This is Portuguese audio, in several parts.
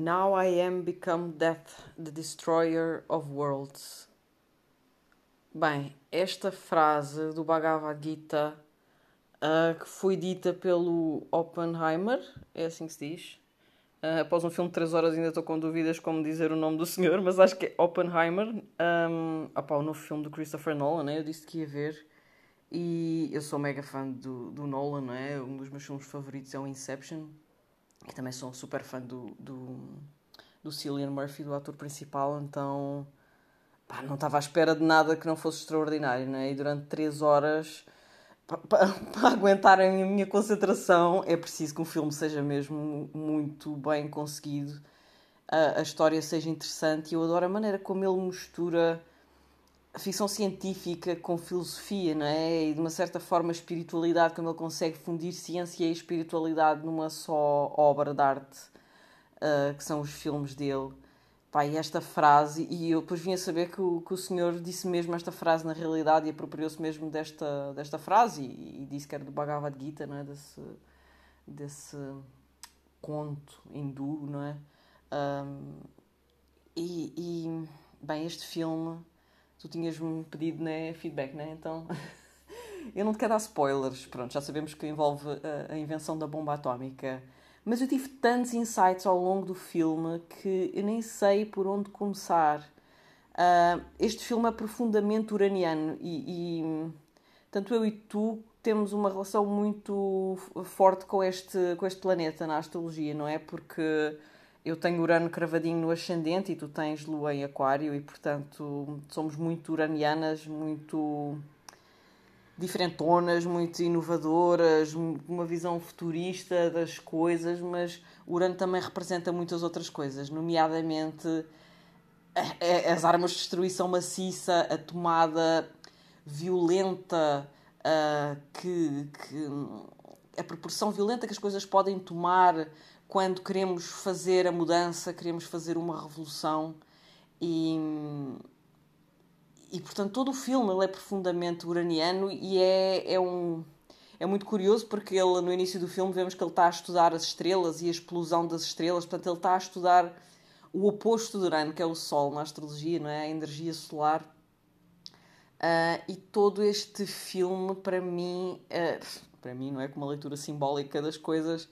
Now I am become death, the destroyer of worlds. Bem, esta frase do Bhagavad Gita, uh, que foi dita pelo Oppenheimer, é assim que se diz. Uh, após um filme de 3 horas ainda estou com dúvidas como dizer o nome do senhor, mas acho que é Oppenheimer. Um, opa, o novo filme do Christopher Nolan, né? eu disse que ia ver. E eu sou mega fã do, do Nolan, não é? Um dos meus filmes favoritos é o Inception. E também sou super fã do, do, do Cillian Murphy, do ator principal, então pá, não estava à espera de nada que não fosse extraordinário, né? E durante 3 horas, para aguentar a minha concentração, é preciso que um filme seja mesmo muito bem conseguido, a, a história seja interessante. E eu adoro a maneira como ele mistura ficção científica com filosofia, não é? E de uma certa forma espiritualidade, como ele consegue fundir ciência e espiritualidade numa só obra de arte, uh, que são os filmes dele. Pá, e esta frase, e eu depois vim a saber que o, que o senhor disse mesmo esta frase na realidade e apropriou-se mesmo desta, desta frase e, e, disse que era do Bhagavad Gita, não é? Desse, desse conto hindu, não é? Um, e, e, bem, este filme tu tinhas-me pedido né, feedback, né? Então eu não te quero dar spoilers, pronto, já sabemos que envolve a, a, invenção da bomba atómica. Mas eu tive tantos insights ao longo do filme que eu nem sei por onde começar. Uh, este filme é profundamente uraniano e, e tanto eu e tu temos uma relação muito forte com este, com este planeta na astrologia, não é? Porque eu tenho Urano cravadinho no ascendente e tu tens Lua em Aquário e, portanto, somos muito uranianas, muito diferentonas, muito inovadoras, uma visão futurista das coisas, mas Urano também representa muitas outras coisas, nomeadamente as armas de destruição maciça, a tomada violenta, uh, que, que a proporção violenta que as coisas podem tomar quando queremos fazer a mudança, queremos fazer uma revolução e, e portanto todo o filme ele é profundamente uraniano e é, é um é muito curioso porque ele no início do filme vemos que ele está a estudar as estrelas e a explosão das estrelas, portanto ele está a estudar o oposto de Urano, que é o Sol na astrologia, não é? A energia solar. Uh, e todo este filme, para mim, uh, para mim, não é? Com uma leitura simbólica das coisas,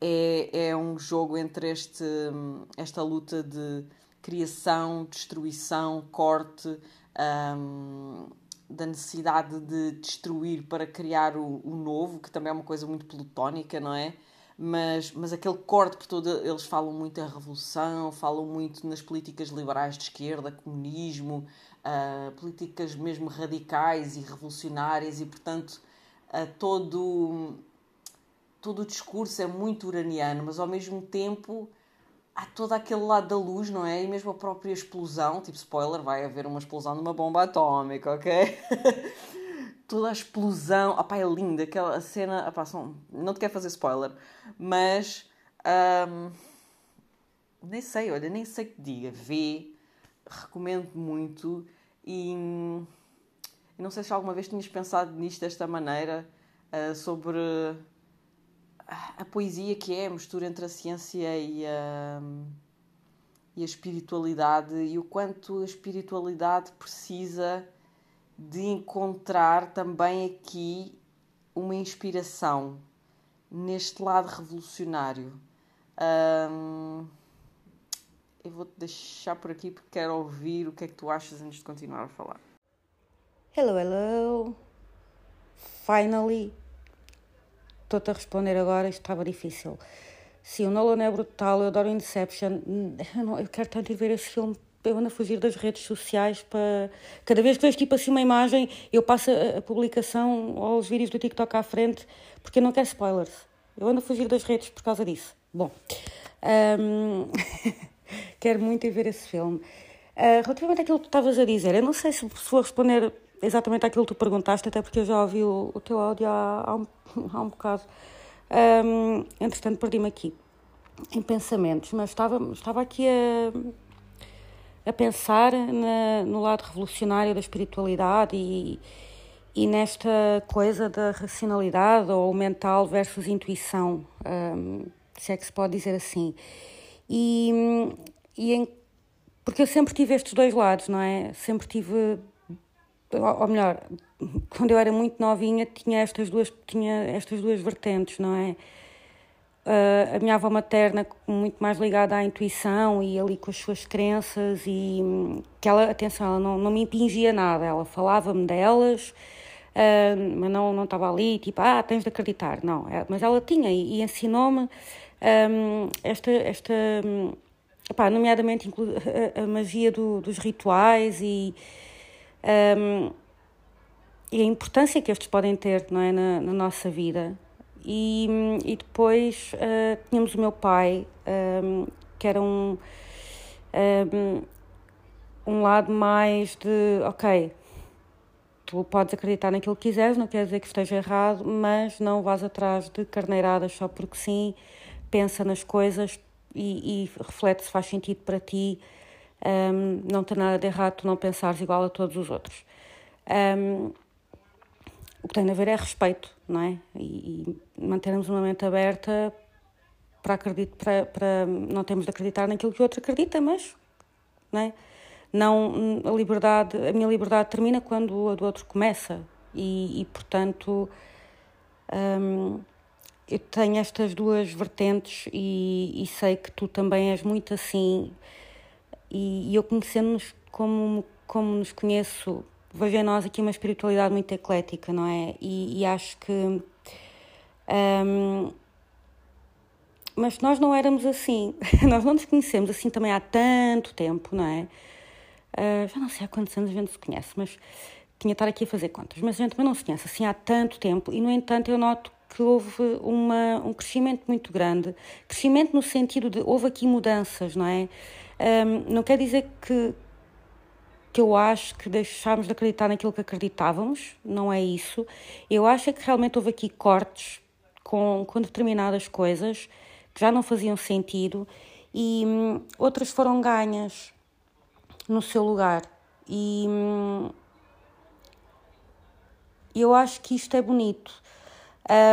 é, é um jogo entre este, esta luta de criação, destruição, corte, um, da necessidade de destruir para criar o, o, novo, que também é uma coisa muito plutónica, não é? Mas, mas aquele corte por todo, eles falam muito em revolução, falam muito nas políticas liberais de esquerda, comunismo, uh, políticas mesmo radicais e revolucionárias, e portanto, uh, todo todo o discurso é muito uraniano, mas ao mesmo tempo há todo aquele lado da luz, não é? E mesmo a própria explosão, tipo spoiler, vai haver uma explosão de uma bomba atómica, ok? toda a explosão, opá, é linda, aquela cena, opá, são, não te quero fazer spoiler, mas um, nem sei, olha, nem sei que diga, vê, recomendo muito e, não sei se alguma vez tinhas pensado nisto desta maneira, uh, sobre a poesia que é a mistura entre a ciência e a, e a espiritualidade e o quanto a espiritualidade precisa de encontrar também aqui uma inspiração neste lado revolucionário. Eu vou-te deixar por aqui porque quero ouvir o que é que tu achas antes de continuar a falar. Hello, hello. Finally, estou-te a responder agora, isto estava difícil. Sim, o Nolan é brutal, eu adoro Inception. Eu, não, eu quero tanto ir ver esse filme. Eu ando a fugir das redes sociais para. Cada vez que vejo tipo assim uma imagem, eu passo a, a publicação ou os vídeos do TikTok à frente porque eu não quero spoilers. Eu ando a fugir das redes por causa disso. Bom, um... quero muito ir ver esse filme. Uh, relativamente àquilo que tu estavas a dizer, eu não sei se, se vou responder exatamente aquilo que tu perguntaste, até porque eu já ouvi o, o teu áudio há, há, um, há um bocado. Um, entretanto, perdi-me aqui em pensamentos, mas estava, estava aqui a, a pensar na, no lado revolucionário da espiritualidade e, e nesta coisa da racionalidade ou mental versus intuição, um, se é que se pode dizer assim. E, e em, porque eu sempre tive estes dois lados, não é? Sempre tive, ou melhor, quando eu era muito novinha tinha estas duas, tinha estas duas vertentes, não é? Uh, a minha avó materna muito mais ligada à intuição e ali com as suas crenças e hum, que ela, atenção, ela não, não me impingia nada, ela falava-me delas, uh, mas não, não estava ali tipo, ah, tens de acreditar, não, é, mas ela tinha e, e ensinou-me um, esta, esta um, epá, nomeadamente a, a magia do, dos rituais e, um, e a importância que estes podem ter não é, na, na nossa vida e, e depois uh, tínhamos o meu pai, um, que era um, um, um lado mais de, ok, tu podes acreditar naquilo que quiseres, não quer dizer que esteja errado, mas não vás atrás de carneiradas só porque sim, pensa nas coisas e, e reflete se faz sentido para ti. Um, não tem nada de errado tu não pensares igual a todos os outros. Um, o que tem a ver é respeito, não é? E, e mantermos uma mente aberta para, acredito, para, para não temos de acreditar naquilo que o outro acredita, mas não é? Não, a liberdade, a minha liberdade termina quando a do outro começa e, e portanto hum, eu tenho estas duas vertentes e, e, sei que tu também és muito assim e, e eu conhecendo-nos como, como nos conheço vejo em nós aqui uma espiritualidade muito eclética, não é? E, e acho que. Um, mas nós não éramos assim, nós não nos conhecemos assim também há tanto tempo, não é? Uh, já não sei há quantos anos a gente se conhece, mas tinha de estar aqui a fazer contas, mas a gente também não se conhece assim há tanto tempo e, no entanto, eu noto que houve uma, um crescimento muito grande crescimento no sentido de houve aqui mudanças, não é? Um, não quer dizer que, que eu acho que deixámos de acreditar naquilo que acreditávamos, não é isso. Eu acho é que realmente houve aqui cortes com, com determinadas coisas que já não faziam sentido e hum, outras foram ganhas no seu lugar. E hum, eu acho que isto é bonito.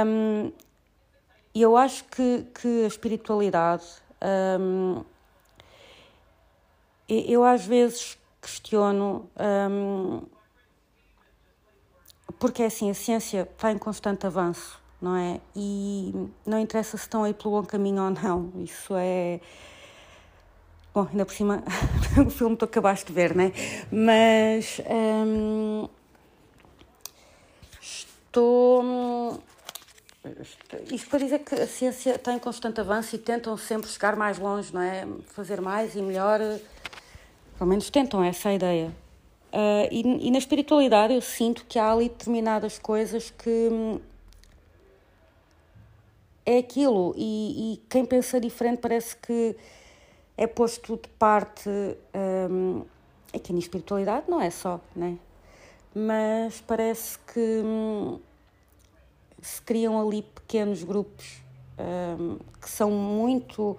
Hum, eu acho que, que a espiritualidade. Hum, eu às vezes questiono, um, porque é assim, a ciência está em constante avanço, não é? E não interessa se estão aí pelo bom caminho ou não, isso é. Bom, ainda por cima, o filme tu acabaste de ver, né? Mas. Um, estou. Isto para dizer que a ciência está em constante avanço e tentam sempre chegar mais longe, não é? Fazer mais e melhor pelo menos tentam essa ideia. Uh, e, e, na espiritualidade eu sinto que há ali determinadas coisas que hum, é aquilo, e, e, quem pensa diferente parece que é posto de parte. Um, aqui na espiritualidade não é só, né? Mas parece que hum, se criam ali pequenos grupos que são muito.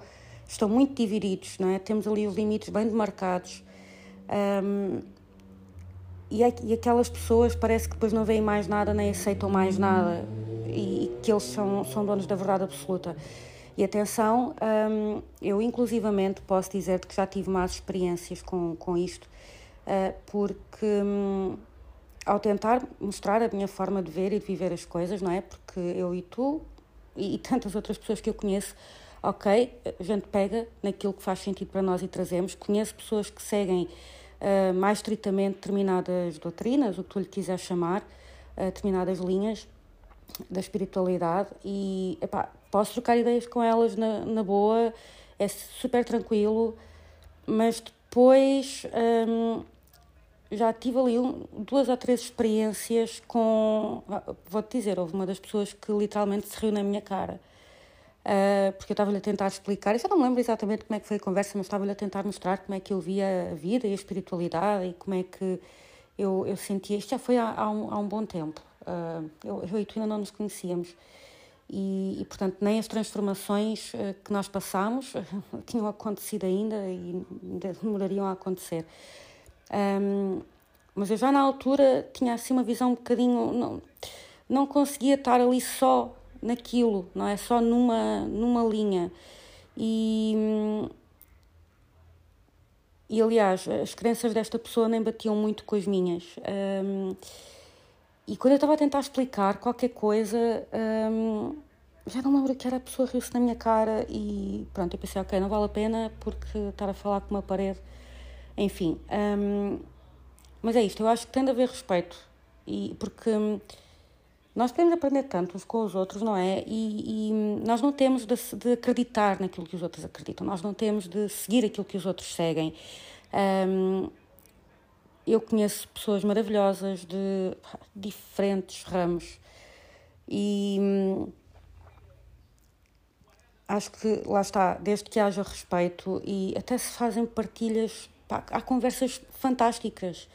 estão muito divididos, não é? Temos ali os limites bem demarcados um, e, e aquelas pessoas parece que depois não veem mais nada nem aceitam mais nada e, e que eles são, são donos da verdade absoluta. E atenção, um, eu inclusivamente posso dizer que já tive más experiências com, com isto, uh, porque um, ao tentar mostrar a minha forma de ver e de viver as coisas, não é? Porque eu e tu e, e tantas outras pessoas que eu conheço, ok, a gente pega naquilo que faz sentido para nós e trazemos. Conheço pessoas que seguem uh, mais estritamente determinadas doutrinas, o que tu lhe quiseres chamar, uh, determinadas linhas da espiritualidade e epá, posso trocar ideias com elas na, na boa, é super tranquilo, mas depois um, já tive ali duas ou três experiências com. Vou-te dizer, houve uma das pessoas que literalmente se riu na minha cara. Uh, porque eu estava-lhe a tentar explicar, eu já não me lembro exatamente como é que foi a conversa, mas estava-lhe a tentar mostrar como é que eu via a vida e a espiritualidade e como é que eu, eu sentia. Isto já foi há, há, um, há um bom tempo. Uh, eu, eu e tu ainda não nos conhecíamos. E, e, portanto, nem as transformações uh, que nós passamos tinham acontecido ainda e demorariam a acontecer. Um, mas eu já na altura tinha assim uma visão um bocadinho. Não, não conseguia estar ali só naquilo, não é? Só numa, numa linha. E, e aliás, as crenças desta pessoa nem batiam muito com as minhas. Um, e quando eu estava a tentar explicar qualquer coisa, um, já não lembro que era a pessoa riu-se na minha cara e pronto, eu pensei, ok, não vale a pena porque estar a falar com uma parede. Enfim, um, mas é isto, eu acho que tem de haver respeito. E, porque nós podemos aprender tanto uns com os outros, não é? E, e nós não temos de, de, acreditar naquilo que os outros acreditam, nós não temos de seguir aquilo que os outros seguem. Um, eu conheço pessoas maravilhosas de diferentes ramos e hum, acho que lá está, desde que haja respeito e até se fazem partilhas, pá, há conversas fantásticas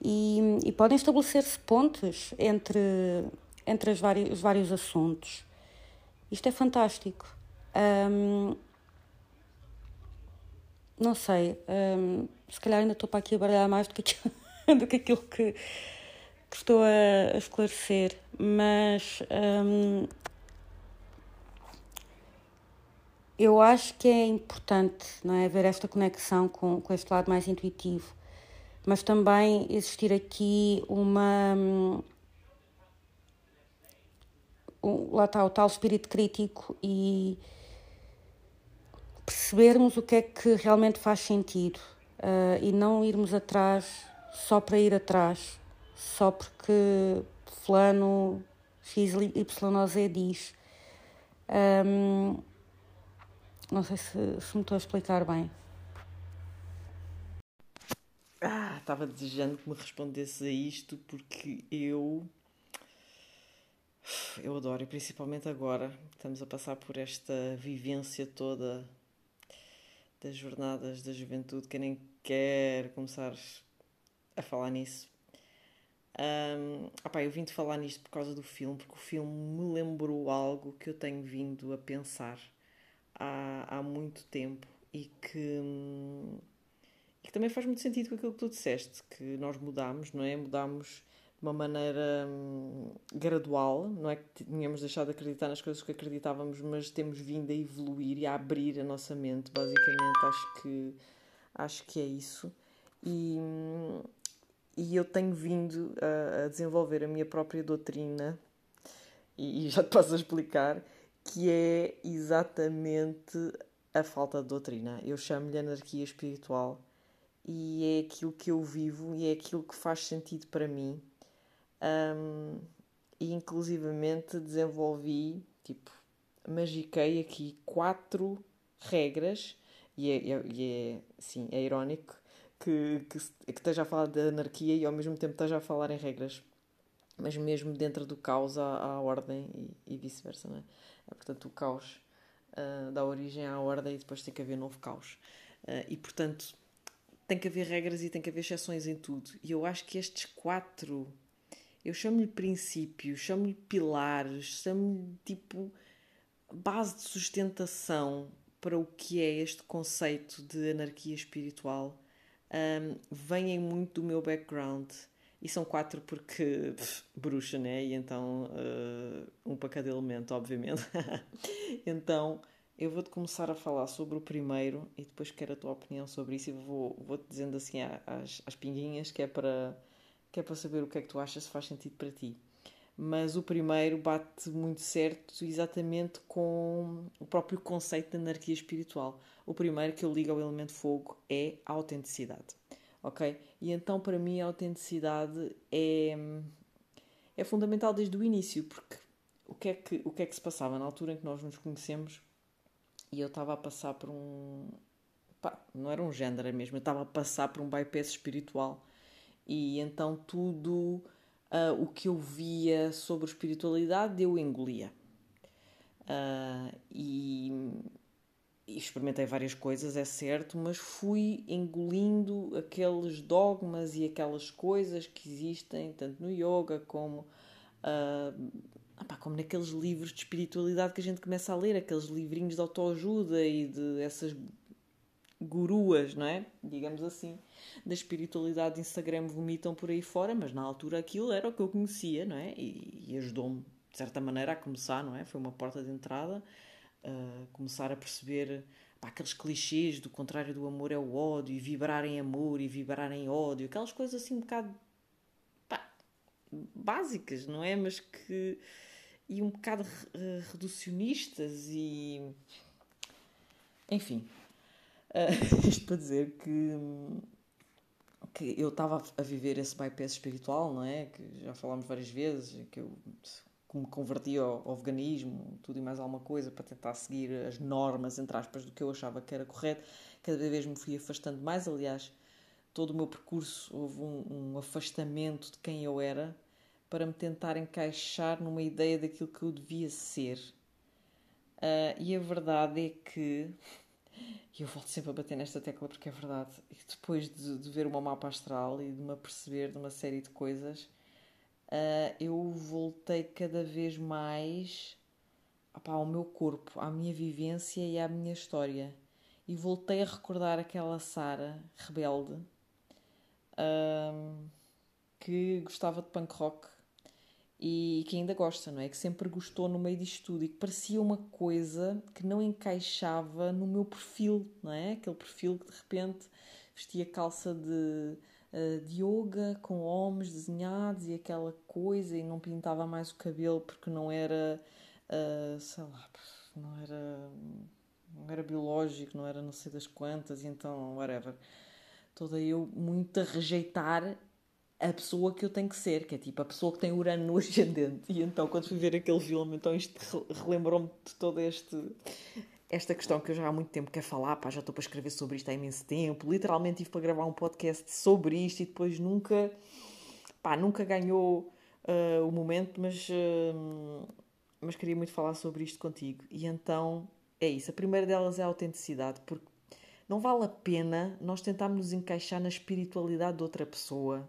e, e podem estabelecer-se pontes entre, entre as vários, os vários assuntos. Isto é fantástico. Um, não sei, um, se calhar ainda estou para aqui a baralhar mais do que aquilo, do que, aquilo que, que estou a, a esclarecer, mas um, eu acho que é importante não é, haver esta conexão com, com este lado mais intuitivo, mas também existir aqui uma. Lá está o tal espírito crítico e percebermos o que é que realmente faz sentido uh, e não irmos atrás só para ir atrás, só porque fulano X, Y diz. Um, não sei se, se me estou a explicar bem. Ah, estava desejando que me respondesse a isto porque eu. Eu adoro, e principalmente agora, estamos a passar por esta vivência toda das jornadas da juventude, que nem quero começar a falar nisso. Um, opa, eu vim de falar nisto por causa do filme, porque o filme me lembrou algo que eu tenho vindo a pensar há, há muito tempo e que, e que também faz muito sentido com aquilo que tu disseste, que nós mudamos, não é? Mudamos de uma maneira hum, gradual, não é que tínhamos deixado de acreditar nas coisas que acreditávamos, mas temos vindo a evoluir e a abrir a nossa mente, basicamente, acho que, acho que é isso. E, hum, e eu tenho vindo a, a desenvolver a minha própria doutrina, e, e já te posso explicar, que é exatamente a falta de doutrina. Eu chamo-lhe anarquia espiritual e é aquilo que eu vivo e é aquilo que faz sentido para mim um, e inclusivamente desenvolvi, tipo, magiquei aqui quatro regras, e é, é, é sim, é irónico que, que, que esteja a falar de anarquia e ao mesmo tempo esteja a falar em regras, mas mesmo dentro do caos há, há ordem e, e vice-versa, não é? é? Portanto, o caos uh, dá origem à ordem e depois tem que haver novo caos. Uh, e portanto, tem que haver regras e tem que haver exceções em tudo. E eu acho que estes quatro eu chamo-lhe princípios, chamo-lhe pilares, chamo-lhe tipo base de sustentação para o que é este conceito de anarquia espiritual. Um, vêm muito do meu background e são quatro porque pff, bruxa, né? E então uh, um para cada elemento, obviamente. então eu vou-te começar a falar sobre o primeiro e depois quero a tua opinião sobre isso e vou, vou-te dizendo assim às, às pinguinhas que é para que é para saber o que é que tu achas se faz sentido para ti. Mas o primeiro bate muito certo exatamente com o próprio conceito de anarquia espiritual. O primeiro que eu ligo ao elemento fogo é a autenticidade. Ok? E então, para mim, a autenticidade é, é fundamental desde o início, porque o que, é que, o que é que se passava na altura em que nós nos conhecemos e eu estava a passar por um. Pá, não era um género mesmo, eu estava a passar por um bypass espiritual e então tudo uh, o que eu via sobre espiritualidade eu engolia. Uh, e, e, experimentei várias coisas, é certo, mas fui engolindo aqueles dogmas e aquelas coisas que existem, tanto no yoga como, uh, como naqueles livros de espiritualidade que a gente começa a ler, aqueles livrinhos de autoajuda e de essas guruas, não é? Digamos assim, da espiritualidade de Instagram vomitam por aí fora, mas na altura aquilo era o que eu conhecia, não é? E, e ajudou-me, de certa maneira, a começar, não é? Foi uma porta de entrada. uh, começar a perceber pá, aqueles clichês do contrário do amor é o ódio, e vibrar em amor e vibrar em ódio, aquelas coisas assim um bocado pá, básicas, não é? Mas que. e um bocado reducionistas e. enfim. Uh, isto para dizer que que eu estava a viver esse bypass espiritual, não é? Que já falámos várias vezes, que eu me converti ao, ao, veganismo, tudo e mais alguma coisa, para tentar seguir as normas, entre aspas, do que eu achava que era correto. Cada vez me fui afastando mais, aliás, todo o meu percurso houve um, um afastamento de quem eu era para me tentar encaixar numa ideia daquilo que eu devia ser. Uh, e a verdade é que e eu volto sempre a bater nesta tecla porque é verdade. E depois de, de ver uma mapa astral e de me aperceber de uma série de coisas, uh, eu voltei cada vez mais ao meu corpo, à minha vivência e à minha história. E voltei a recordar aquela Sara rebelde uh, que gostava de punk rock e que ainda gosta, não é? Que sempre gostou no meio disto tudo e que parecia uma coisa que não encaixava no meu perfil, não é? Aquele perfil que de repente vestia calça de, uh, de yoga com homens desenhados e aquela coisa e não pintava mais o cabelo porque não era, uh, sei lá, não era, não era biológico, não era não sei das quantas, e então, whatever. Toda eu muito a rejeitar a pessoa que eu tenho que ser, que é tipo a pessoa que tem Urano no ascendente. E então, quando fui ver aquele filme, então isto relembrou-me de toda este, esta questão que eu já há muito tempo quero falar, pá, já estou para escrever sobre isto há imenso tempo. Literalmente tive para gravar um podcast sobre isto e depois nunca, pá, nunca ganhou uh, o momento, mas, uh, mas queria muito falar sobre isto contigo. E então é isso. A primeira delas é a autenticidade, porque não vale a pena nós tentarmos nos encaixar na espiritualidade de outra pessoa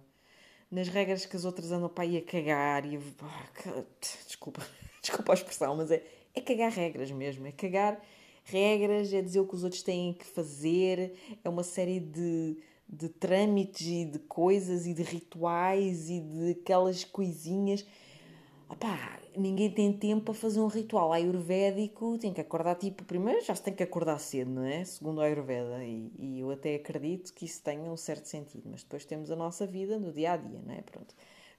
nas regras que as outras andam para aí a cagar e. Ah, desculpa, desculpa a expressão, mas é, é cagar regras mesmo. É cagar regras, é dizer o que os outros têm que fazer, é uma série de, de trâmites e de coisas e de rituais e de aquelas coisinhas. Opá, ninguém tem tempo para fazer um ritual ayurvédico, tem que acordar tipo, primeiro já se tem que acordar cedo, não é? Segundo a Ayurveda, e, e, eu até acredito que isso tenha um certo sentido, mas depois temos a nossa vida no dia a dia, não é? Pronto,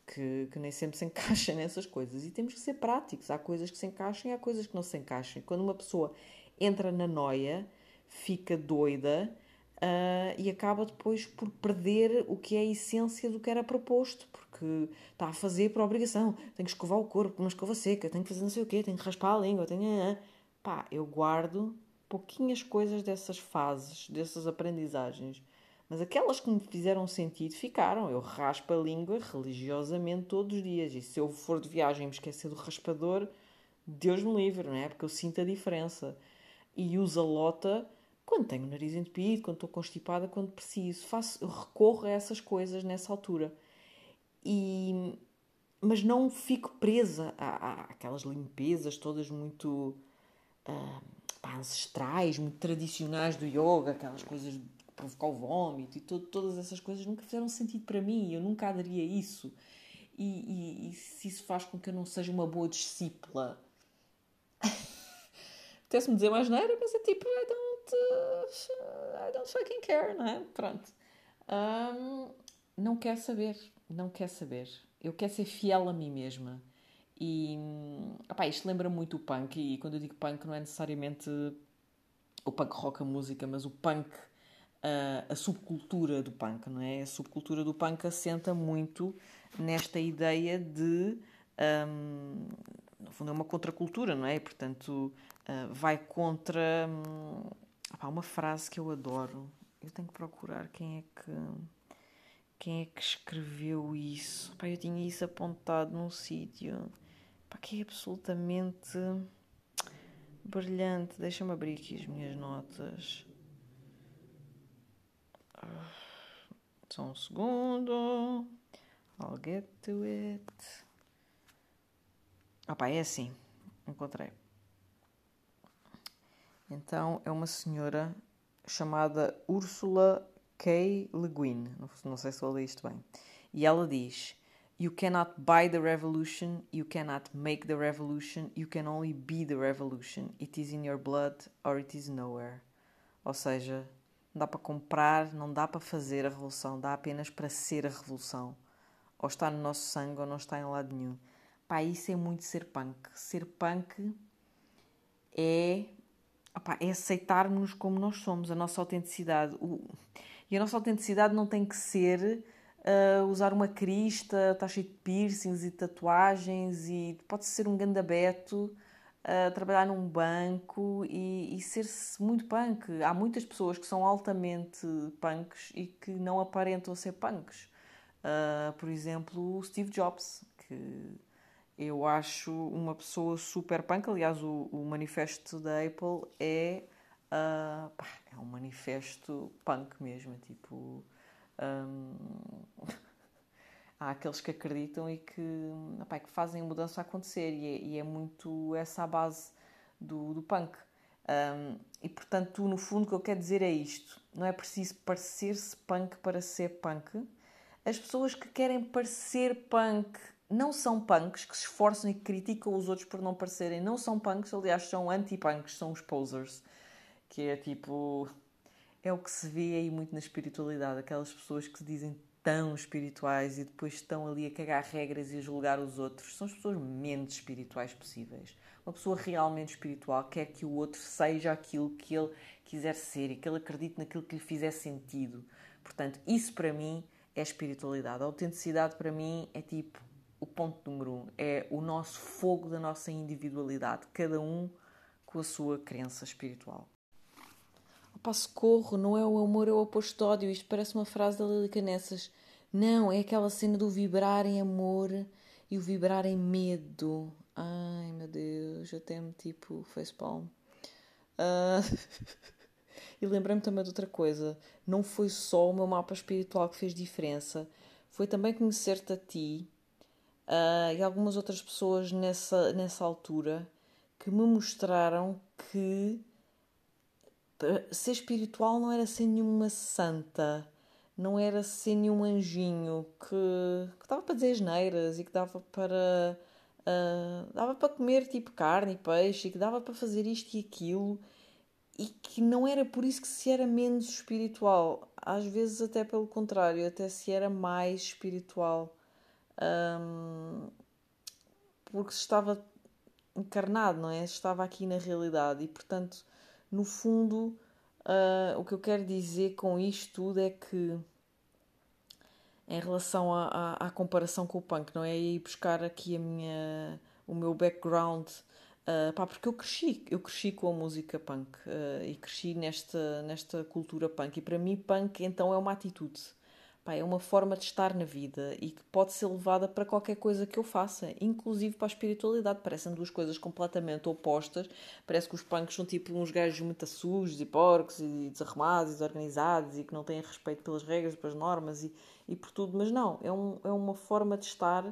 que, que nem sempre se encaixa nessas coisas e temos que ser práticos. Há coisas que se encaixam e há coisas que não se encaixam. Quando uma pessoa entra na noia, fica doida uh, e acaba depois por perder o que é a essência do que era proposto, porque está a fazer por obrigação. Tem que escovar o corpo com uma escova seca, tem que fazer não sei o quê, tem que raspar a língua, tem que... Pá, eu guardo pouquinhas coisas dessas fases, dessas aprendizagens. Mas aquelas que me fizeram sentido ficaram. Eu raspo a língua religiosamente todos os dias. E se eu for de viagem e me esquecer do raspador, Deus me livre, não é? Porque eu sinto a diferença. E uso a lota quando tenho o nariz entupido, quando estou constipada, quando preciso. Faço, recorro a essas coisas nessa altura. E, mas não fico presa àquelas limpezas todas muito uh, ancestrais, muito tradicionais do yoga, aquelas coisas de provocar o vómito e todo, todas essas coisas nunca fizeram sentido para mim. Eu nunca aderia a isso. E, e, e se isso faz com que eu não seja uma boa discípula. Apetece-me dizer mais nada, mas é tipo, I don't I don't fucking care, não é? Pronto. Um, não quer saber, não quer saber. Eu quero ser fiel a mim mesma. E opá, isto lembra muito o punk, e quando eu digo punk não é necessariamente o punk rock a música, mas o punk, a, a subcultura do punk, não é? A subcultura do punk assenta muito nesta ideia de. Um, no fundo, é uma contracultura, não é? E, portanto, uh, vai contra. Há uma frase que eu adoro. Eu tenho que procurar quem é que quem é que escreveu isso. Pá, eu tinha isso apontado num sítio. Pá, que é absolutamente brilhante. Deixa-me abrir aqui as minhas notas. Só um segundo. I'll get to it. Ah pá, é assim. Encontrei. Então é uma senhora chamada Ursula K. Le Guin, não sei se eu li isto bem, e ela diz: You cannot buy the revolution, you cannot make the revolution, you can only be the revolution. It is in your blood or it is nowhere. Ou seja, não dá para comprar, não dá para fazer a revolução, dá apenas para ser a revolução. Ou está no nosso sangue ou não está em lado nenhum. Pá, isso é muito ser punk. Ser punk é, opá, é aceitarmos como nós somos, a nossa autenticidade. O, e a nossa autenticidade não tem que ser uh, usar uma crista, estar cheio de piercings e tatuagens e pode ser um gandabeto, uh, trabalhar num banco e, e ser muito punk. Há muitas pessoas que são altamente punks e que não aparentam ser punks. Uh, por exemplo, o Steve Jobs, que eu acho uma pessoa super punk. Aliás, o, o manifesto da Apple é, uh, pá, é um manifesto punk mesmo. Tipo, um, há aqueles que acreditam e que, opa, que fazem a mudança acontecer, e é, e é, muito essa a base do, do punk. Um, e portanto, no fundo, o que eu quero dizer é isto: não é preciso parecer-se punk para ser punk. As pessoas que querem parecer punk não são punks, que se esforçam e criticam os outros por não parecerem, não são punks, aliás, são anti-punks, são os posers, que é tipo é o que se vê aí muito na espiritualidade, aquelas pessoas que se dizem tão espirituais e depois estão ali a cagar regras e a julgar os outros. São as pessoas menos espirituais possíveis. Uma pessoa realmente espiritual quer que o outro seja aquilo que ele quiser ser e que ele acredite naquilo que lhe fizer sentido. Portanto, isso para mim é espiritualidade. A autenticidade para mim é tipo o ponto número um. É o nosso fogo da nossa individualidade, cada um com a sua crença espiritual. Pá, socorro, não é o amor, é o oposto ódio. Isto parece uma frase da Lili Canessas. Não, é aquela cena do vibrar em amor e o vibrar em medo. Ai, meu Deus, até-me tipo facepalm. Uh... e lembrei-me também de outra coisa. Não foi só o meu mapa espiritual que fez diferença. Foi também conhecer-te a ti uh, e algumas outras pessoas nessa, nessa altura que me mostraram que ser espiritual não era ser nenhuma santa, não era ser nenhum anjinho que, que dava para dizer asneiras e que dava para. Uh, dava para comer tipo carne e peixe e que dava para fazer isto e aquilo e que não era por isso que se era menos espiritual. Às vezes, até pelo contrário, até se era mais espiritual. Um, porque se estava encarnado, não é? Se estava aqui na realidade e, portanto, no fundo, uh, o que eu quero dizer com isto tudo é que, em relação à, comparação com o punk, não é? E buscar aqui a minha, o meu background, uh, pá, porque eu cresci, eu cresci com a música punk uh, e cresci nesta, nesta cultura punk. E para mim, punk então é uma atitude Pá, é uma forma de estar na vida e que pode ser levada para qualquer coisa que eu faça, inclusive para a espiritualidade. Parecem duas coisas completamente opostas. Parece que os punks são tipo uns gajos muito sujos e porcos e desarrumados e desorganizados e que não têm respeito pelas regras, pelas normas e, e por tudo. Mas não, é, um, é uma forma de estar,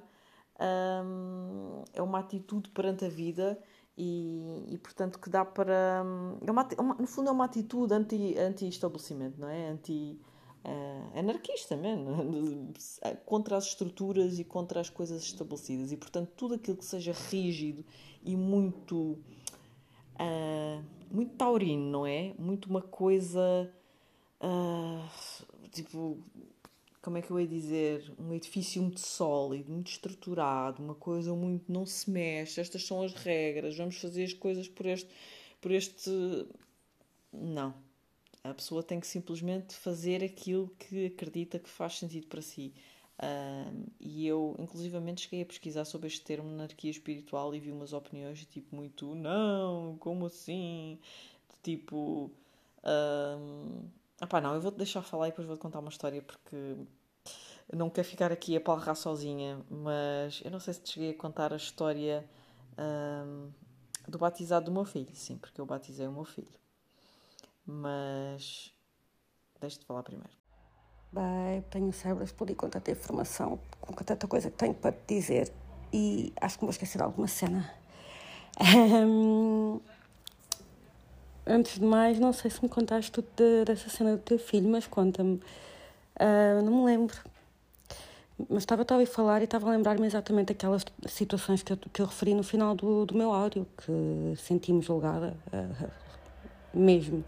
hum, é uma atitude perante a vida e, e, portanto que dá para. Hum, é é uma, no fundo, é uma atitude anti-estabelecimento, anti não é? Anti uh, anarquista mesmo, contra as estruturas e contra as coisas estabelecidas. E, portanto, tudo aquilo que seja rígido e muito. Uh, muito taurino, não é? Muito uma coisa. Uh, tipo. Como é que eu ia dizer? Um edifício muito sólido, muito estruturado, uma coisa muito. não se mexe, estas são as regras, vamos fazer as coisas por este. por este. Não a pessoa tem que simplesmente fazer aquilo que acredita que faz sentido para si. Um, e eu, inclusivamente, cheguei a pesquisar sobre este termo anarquia espiritual e vi umas opiniões tipo muito não, como assim? Tipo, um, opá, não, eu vou-te deixar falar e depois vou-te contar uma história porque não quero ficar aqui a palrar sozinha, mas eu não sei se te cheguei a contar a história um, do batizado do meu filho, sim, porque eu batizei o meu filho mas deixa-te falar primeiro. Bem, tenho cérebros por com tanta informação, com tanta coisa que tenho para te dizer e acho que me vou esquecer de alguma cena. Um, antes de mais, não sei se me contaste tudo de, dessa cena do teu filho, mas conta-me. Uh, não me lembro. Mas estava, a falar e estava a lembrar-me exatamente daquelas situações que eu, que eu referi no final do, do meu áudio, que senti-me julgada, uh, mesmo.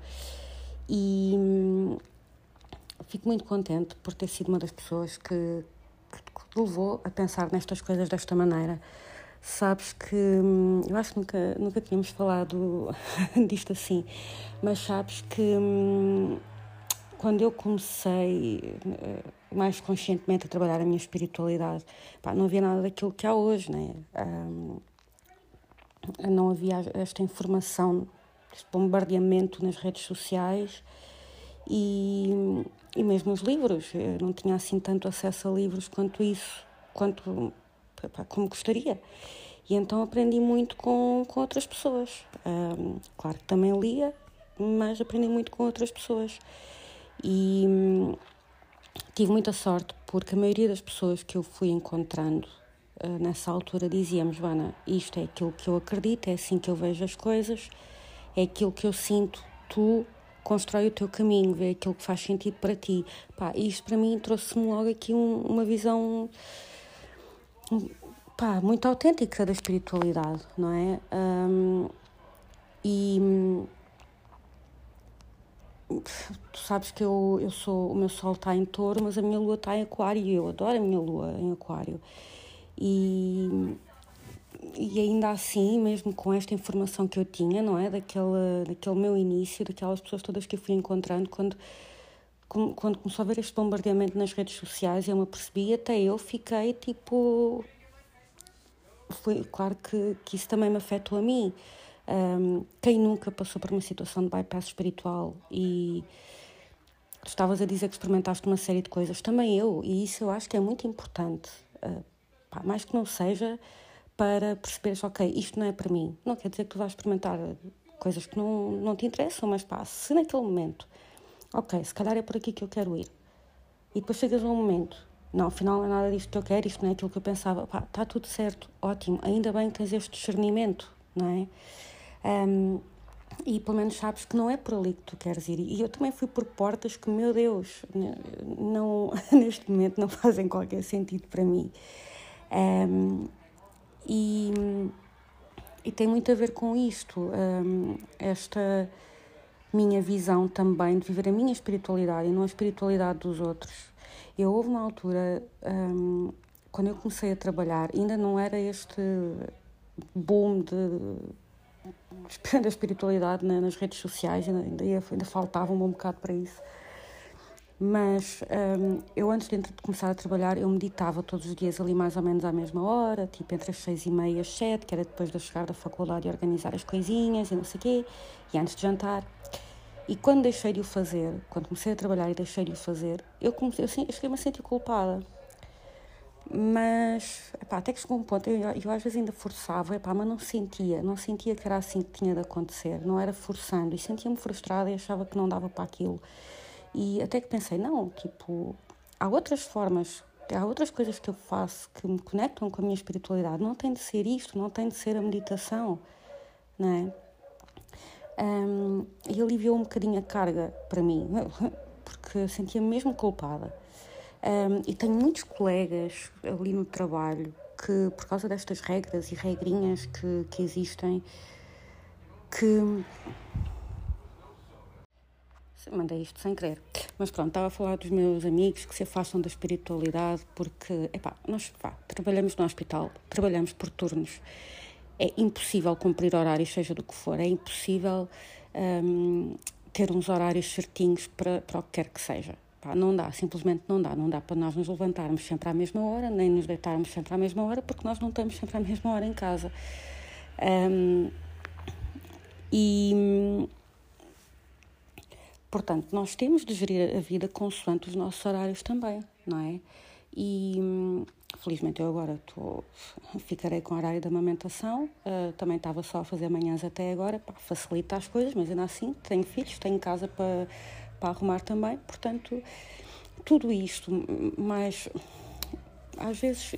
E hum, fico muito contente por ter sido uma das pessoas que, que levou a pensar nestas coisas desta maneira. Sabes que hum, eu acho que nunca, nunca tínhamos falado disto assim, mas sabes que hum, quando eu comecei eh, mais conscientemente a trabalhar a minha espiritualidade, pá, não havia nada daquilo que há hoje, né? Um, não havia esta informação, este bombardeamento nas redes sociais e, e mesmo os livros. Eu não tinha assim tanto acesso a livros quanto isso, quanto como gostaria. E então aprendi muito com, com outras pessoas. Um, claro que também lia, mas aprendi muito com outras pessoas. E tive muita sorte porque a maioria das pessoas que eu fui encontrando uh, nessa altura diziam-me, Joana, isto é aquilo que eu acredito, é assim que eu vejo as coisas, é aquilo que eu sinto, tu constrói o teu caminho, vê aquilo que faz sentido para ti. Pá, isto para mim trouxe-me logo aqui um, uma visão pá, muito autêntica da espiritualidade, não é? Um, e tu sabes que eu, eu sou, o meu sol está em touro, mas a minha lua está em aquário e eu adoro a minha lua em aquário. E, e ainda assim, mesmo com esta informação que eu tinha, não é? Daquele, daquele meu início, daquelas pessoas todas que eu fui encontrando, quando, quando começou a haver este bombardeamento nas redes sociais, eu me percebi, até eu fiquei tipo. Foi claro que, que isso também me afetou a mim. Um, quem nunca passou por uma situação de bypass espiritual e tu estavas a dizer que experimentaste uma série de coisas, também eu, e isso eu acho que é muito importante, uh, pá, mais que não seja para perceberes, ok, isto não é para mim. Não quer dizer que tu vais experimentar coisas que não, não te interessam, mas pá, se naquele momento, ok, se calhar é por aqui que eu quero ir, e depois chegas a um momento, não, afinal não é nada disto que eu quero, isto não é aquilo que eu pensava, pá, está tudo certo, ótimo, ainda bem que tens este discernimento, não é? Um, e pelo menos sabes que não é por ali que tu queres ir. E eu também fui por portas que, meu Deus, não, neste momento não fazem qualquer sentido para mim. Um, e, e tem muito a ver com isto, um, esta minha visão também de viver a minha espiritualidade e não a espiritualidade dos outros. Eu houve uma altura, um, quando eu comecei a trabalhar, ainda não era este boom de da espiritualidade nas redes sociais, ainda, ainda faltava um bom bocado para isso. Mas um, eu, antes de começar a trabalhar, eu meditava todos os dias ali mais ou menos à mesma hora, tipo entre as seis e meia e as sete, que era depois de chegar da faculdade e organizar as coisinhas e não sei o quê, e antes de jantar. E quando deixei de o fazer, quando comecei a trabalhar e deixei de o fazer, eu, comecei, eu cheguei-me a sentir culpada. Mas epá, até que chegou um ponto, eu, eu às vezes ainda forçava, epá, mas não sentia, não sentia que era assim que tinha de acontecer, não era forçando, e sentia-me frustrada e achava que não dava para aquilo. E até que pensei, não, tipo, há outras formas, há outras coisas que eu faço que me conectam com a minha espiritualidade, não tem de ser isto, não tem de ser a meditação, não é? Um, e aliviou um bocadinho a carga para mim, porque sentia-me mesmo culpada. Um, e tenho muitos colegas ali no trabalho que, por causa destas regras e regrinhas que, que existem, que. Mandei isto sem querer. Mas pronto, estava a falar dos meus amigos que se afastam da espiritualidade porque, epá, nós pá, trabalhamos no hospital, trabalhamos por turnos. É impossível cumprir horários, seja do que for. É impossível um, ter uns horários certinhos para, para o que quer que seja. Pá, não dá, simplesmente não dá. Não dá para nós nos levantarmos sempre à mesma hora, nem nos deitarmos sempre à mesma hora, porque nós não estamos sempre à mesma hora em casa. Um, e, portanto, nós temos de gerir a vida consoante os nossos horários também, não é? E, felizmente, eu agora tô, ficarei com o horário da amamentação. Uh, também estava só a fazer manhãs até agora, pá, facilita as coisas, mas ainda assim tenho filhos, tenho casa para para arrumar também. Portanto, tudo isto, mas às vezes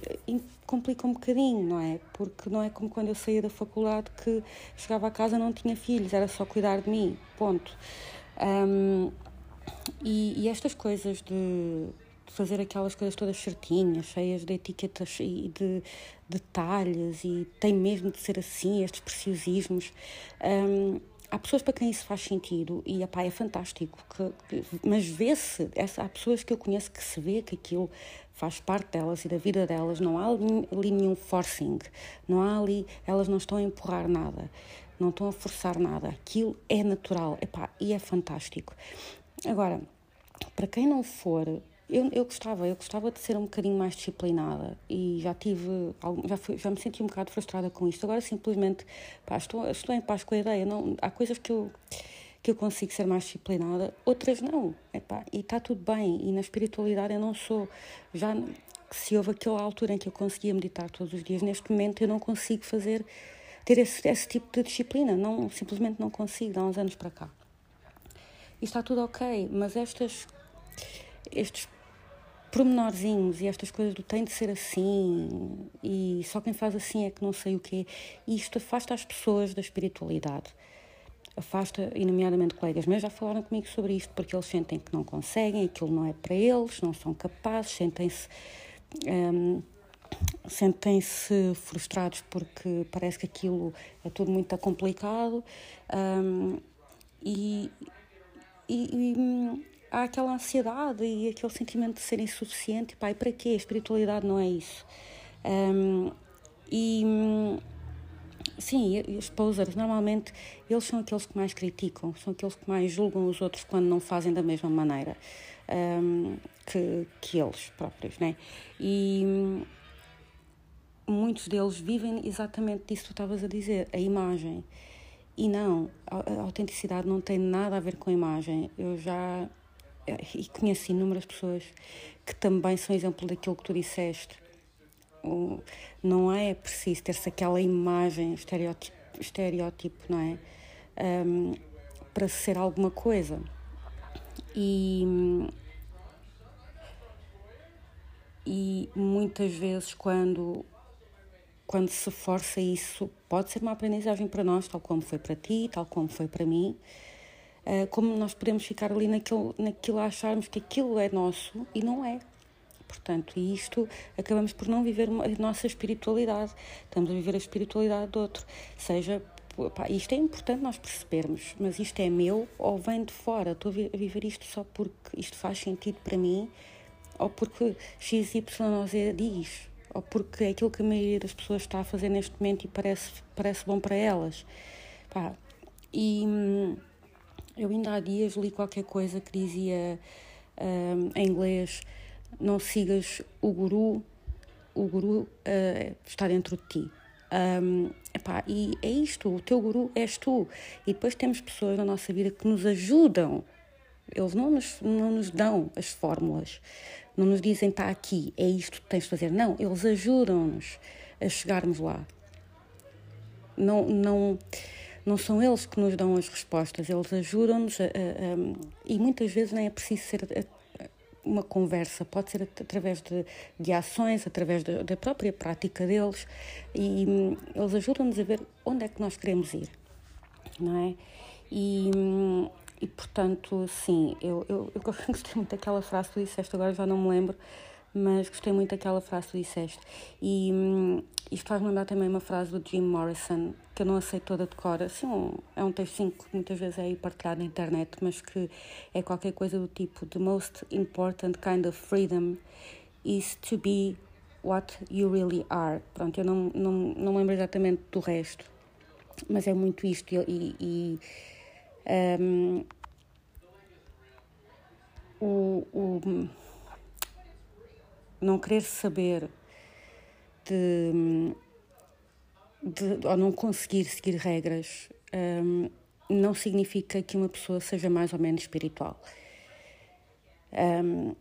complica um bocadinho, não é? Porque não é como quando eu saía da faculdade que chegava a casa não tinha filhos, era só cuidar de mim, ponto. Um, e, e, estas coisas de, fazer aquelas coisas todas certinhas, cheias de etiquetas e de detalhes, e tem mesmo de ser assim, estes preciosismos. Um, há pessoas para quem isso faz sentido e epá, é fantástico, que, que, mas vê-se, há pessoas que eu conheço que se vê que aquilo faz parte delas e da vida delas, não há ali nenhum forcing, não há ali, elas não estão a empurrar nada, não estão a forçar nada, aquilo é natural epá, e é fantástico. Agora, para quem não for eu, eu gostava, eu gostava de ser um bocadinho mais disciplinada e já tive, já, fui, já me senti um bocado frustrada com isto. Agora simplesmente, pá, estou, estou em paz com a ideia. Não, há coisas que eu, que eu consigo ser mais disciplinada, outras não. Epá, e está tudo bem. E na espiritualidade eu não sou. Já se houve aquela altura em que eu conseguia meditar todos os dias, neste momento eu não consigo fazer, ter esse, esse tipo de disciplina. Não, simplesmente não consigo, há uns anos para cá. E está tudo ok, mas estas estes pormenorzinhos e estas coisas do tem de ser assim e só quem faz assim é que não sei o quê. E isto afasta as pessoas da espiritualidade. Afasta, e nomeadamente colegas meus já falaram comigo sobre isto, porque eles sentem que não conseguem, aquilo não é para eles, não são capazes, sentem-se. Um, sentem-se frustrados porque parece que aquilo é tudo muito complicado um, e, e, e há aquela ansiedade e aquele sentimento de ser insuficiente. E para quê? A espiritualidade não é isso. Um, e sim, os posers, normalmente, eles são aqueles que mais criticam, são aqueles que mais julgam os outros quando não fazem da mesma maneira um, que, que eles próprios, né? E muitos deles vivem exatamente disso que tu estavas a dizer, a imagem. E não, a autenticidade não tem nada a ver com a imagem. Eu já e conheço inúmeras pessoas que também são exemplo daquilo que tu disseste. Não é preciso ter-se aquela imagem, estereótipo, estereótipo não é? Um, para ser alguma coisa. E, e muitas vezes, quando, quando se força isso, pode ser uma aprendizagem para nós, tal como foi para ti, tal como foi para mim. Uh, como nós podemos ficar ali naquilo, naquilo a acharmos que aquilo é nosso e não é. Portanto, isto acabamos por não viver a nossa espiritualidade, estamos a viver a espiritualidade do outro. Seja, pá, isto é importante nós percebermos, mas isto é meu ou vem de fora? Estou a viver isto só porque isto faz sentido para mim ou porque XYZ diz, ou porque é aquilo que a maioria das pessoas está a fazer neste momento e parece, parece bom para elas. Pá, e. Hum, eu ainda há dias li qualquer coisa que dizia um, em inglês: não sigas o guru, o guru uh, está dentro de ti. Um, epá, e é isto, o teu guru és tu. E depois temos pessoas na nossa vida que nos ajudam. Eles não nos, não nos dão as fórmulas, não nos dizem está aqui, é isto que tens de fazer. Não, eles ajudam-nos a chegarmos lá. Não, não, não são eles que nos dão as respostas, eles ajudam-nos e muitas vezes nem é preciso ser uma conversa, pode ser através de, de ações, através de, da própria prática deles e um, eles ajudam-nos a ver onde é que nós queremos ir, não é? E, um, e portanto, sim, eu, eu, eu gostei muito daquela frase que tu disseste, agora já não me lembro, mas gostei muito daquela frase que tu disseste. E hum, isto faz-me lembrar também uma frase do Jim Morrison, que eu não aceito toda de cor. Assim, um, é um textinho que muitas vezes é partilhado na internet, mas que é qualquer coisa do tipo: The most important kind of freedom is to be what you really are. Pronto, eu não, não, não lembro exatamente do resto, mas é muito isto. E. e um, o, o não querer saber de, de ou não conseguir seguir regras um, não significa que uma pessoa seja mais ou menos espiritual. Um,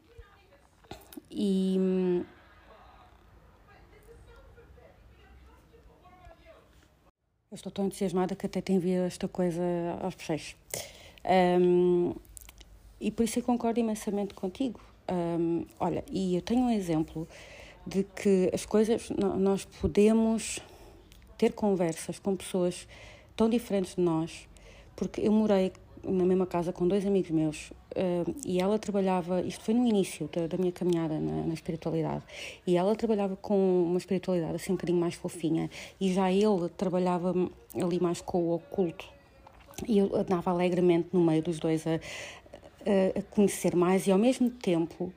e eu estou tão entusiasmada que até te envio esta coisa aos peixes. Um, e por isso eu concordo imensamente contigo. Um, olha, e eu tenho um exemplo de que as coisas, nós podemos ter conversas com pessoas tão diferentes de nós, porque eu morei na mesma casa com dois amigos meus uh, e ela trabalhava, isto foi no início da, da minha caminhada na, na, espiritualidade, e ela trabalhava com uma espiritualidade assim um bocadinho mais fofinha e já ele trabalhava ali mais com o oculto. E eu andava alegremente no meio dos dois a, a, a conhecer mais e ao mesmo tempo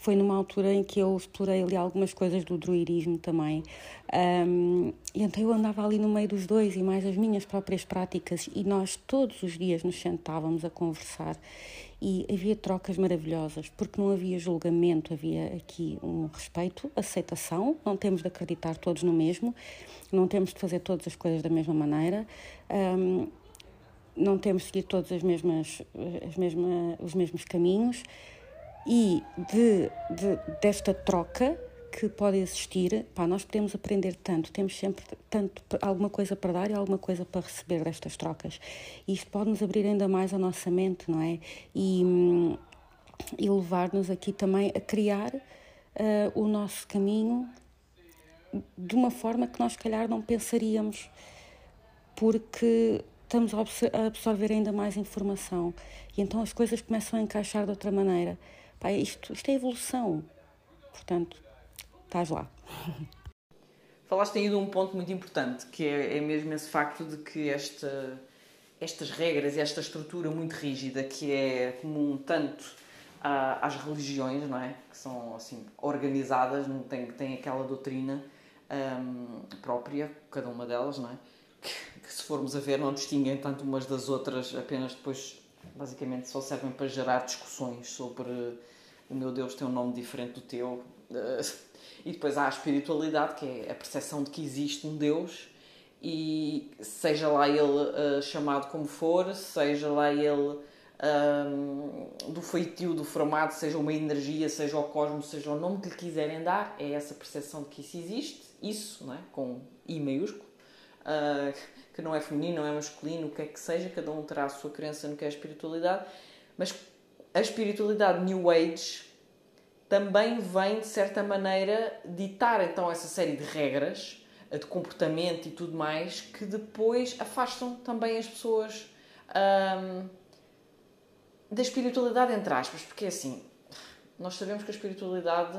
foi numa altura em que eu explorei ali algumas coisas do druirismo também. Um, e então eu andava ali no meio dos dois e mais as minhas próprias práticas, e nós todos os dias nos sentávamos a conversar e havia trocas maravilhosas, porque não havia julgamento, havia aqui um respeito, aceitação, não temos de acreditar todos no mesmo, não temos de fazer todas as coisas da mesma maneira. Um, não temos de seguir todos as mesmas, as mesma, os mesmos caminhos, e de, de, desta troca que pode existir, pá, nós podemos aprender tanto, temos sempre tanto alguma coisa para dar e alguma coisa para receber destas trocas. E isto pode nos abrir ainda mais a nossa mente, não é? E, e levar-nos aqui também a criar uh, o nosso caminho de uma forma que nós, se calhar, não pensaríamos, porque estamos a absorver ainda mais informação e então as coisas começam a encaixar de outra maneira. Pá, isto, isto é evolução. Portanto, estás lá. Falaste aí de um ponto muito importante, que é, é mesmo esse facto de que esta, estas regras e esta estrutura muito rígida, que é comum tanto às religiões, não é? Que são assim organizadas, não tem, tem aquela doutrina um, própria, cada uma delas, não é? Que, que, se formos a ver não distinguem tanto umas das outras, apenas depois basicamente só servem para gerar discussões sobre o meu Deus tem um nome diferente do teu. E depois há a espiritualidade, que é a percepção de que existe um Deus e seja lá ele uh, chamado como for, seja lá ele um, do feitio, do formato, seja uma energia, seja o cosmos, seja o nome que lhe quiserem dar, é essa percepção de que isso existe, isso, não é? com I maiúsculo, uh, que não é feminino, não é masculino, o que é que seja, cada um terá a sua crença no que é a espiritualidade, mas a espiritualidade New Age também vem, de certa maneira, ditar então essa série de regras de comportamento e tudo mais que depois afastam também as pessoas hum, da espiritualidade, entre aspas, porque assim, nós sabemos que a espiritualidade,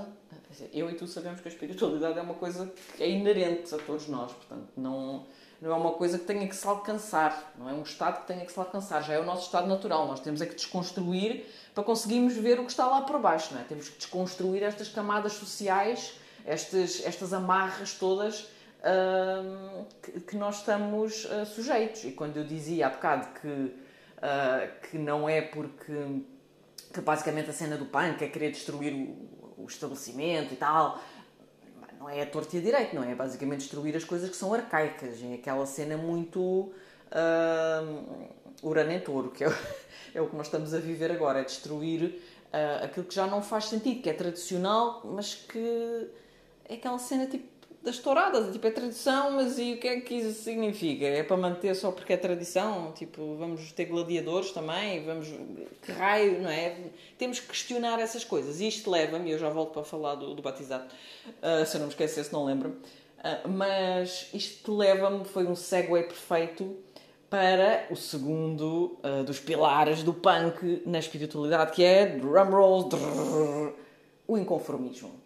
eu e tu sabemos que a espiritualidade é uma coisa que é inerente a todos nós, portanto, não não é uma coisa que tenha que se alcançar, não é um estado que tenha que se alcançar, já é o nosso estado natural. Nós temos é que desconstruir para conseguirmos ver o que está lá por baixo, não é? Temos que desconstruir estas camadas sociais, estas, estas amarras todas uh, que, que, nós estamos uh, sujeitos. E quando eu dizia há bocado que, uh, que não é porque que basicamente a cena do punk é querer destruir o, o estabelecimento e tal, não é a torta e a direito, não é? É basicamente destruir as coisas que são arcaicas. É aquela cena muito uh, urano em touro, que é o, é o que nós estamos a viver agora. É destruir uh, aquilo que já não faz sentido, que é tradicional, mas que é aquela cena tipo das touradas, tipo, é tradição, mas e o que é que isso significa? É para manter só porque é tradição? Tipo, vamos ter gladiadores também? Vamos... Que raio, não é? Temos que questionar essas coisas. E isto leva-me, eu já volto para falar do, do batizado, uh, se eu não me esquecer, se não lembro, uh, mas isto leva-me, foi um segue perfeito para o segundo uh, dos pilares do punk na espiritualidade, que é, drumroll, o inconformismo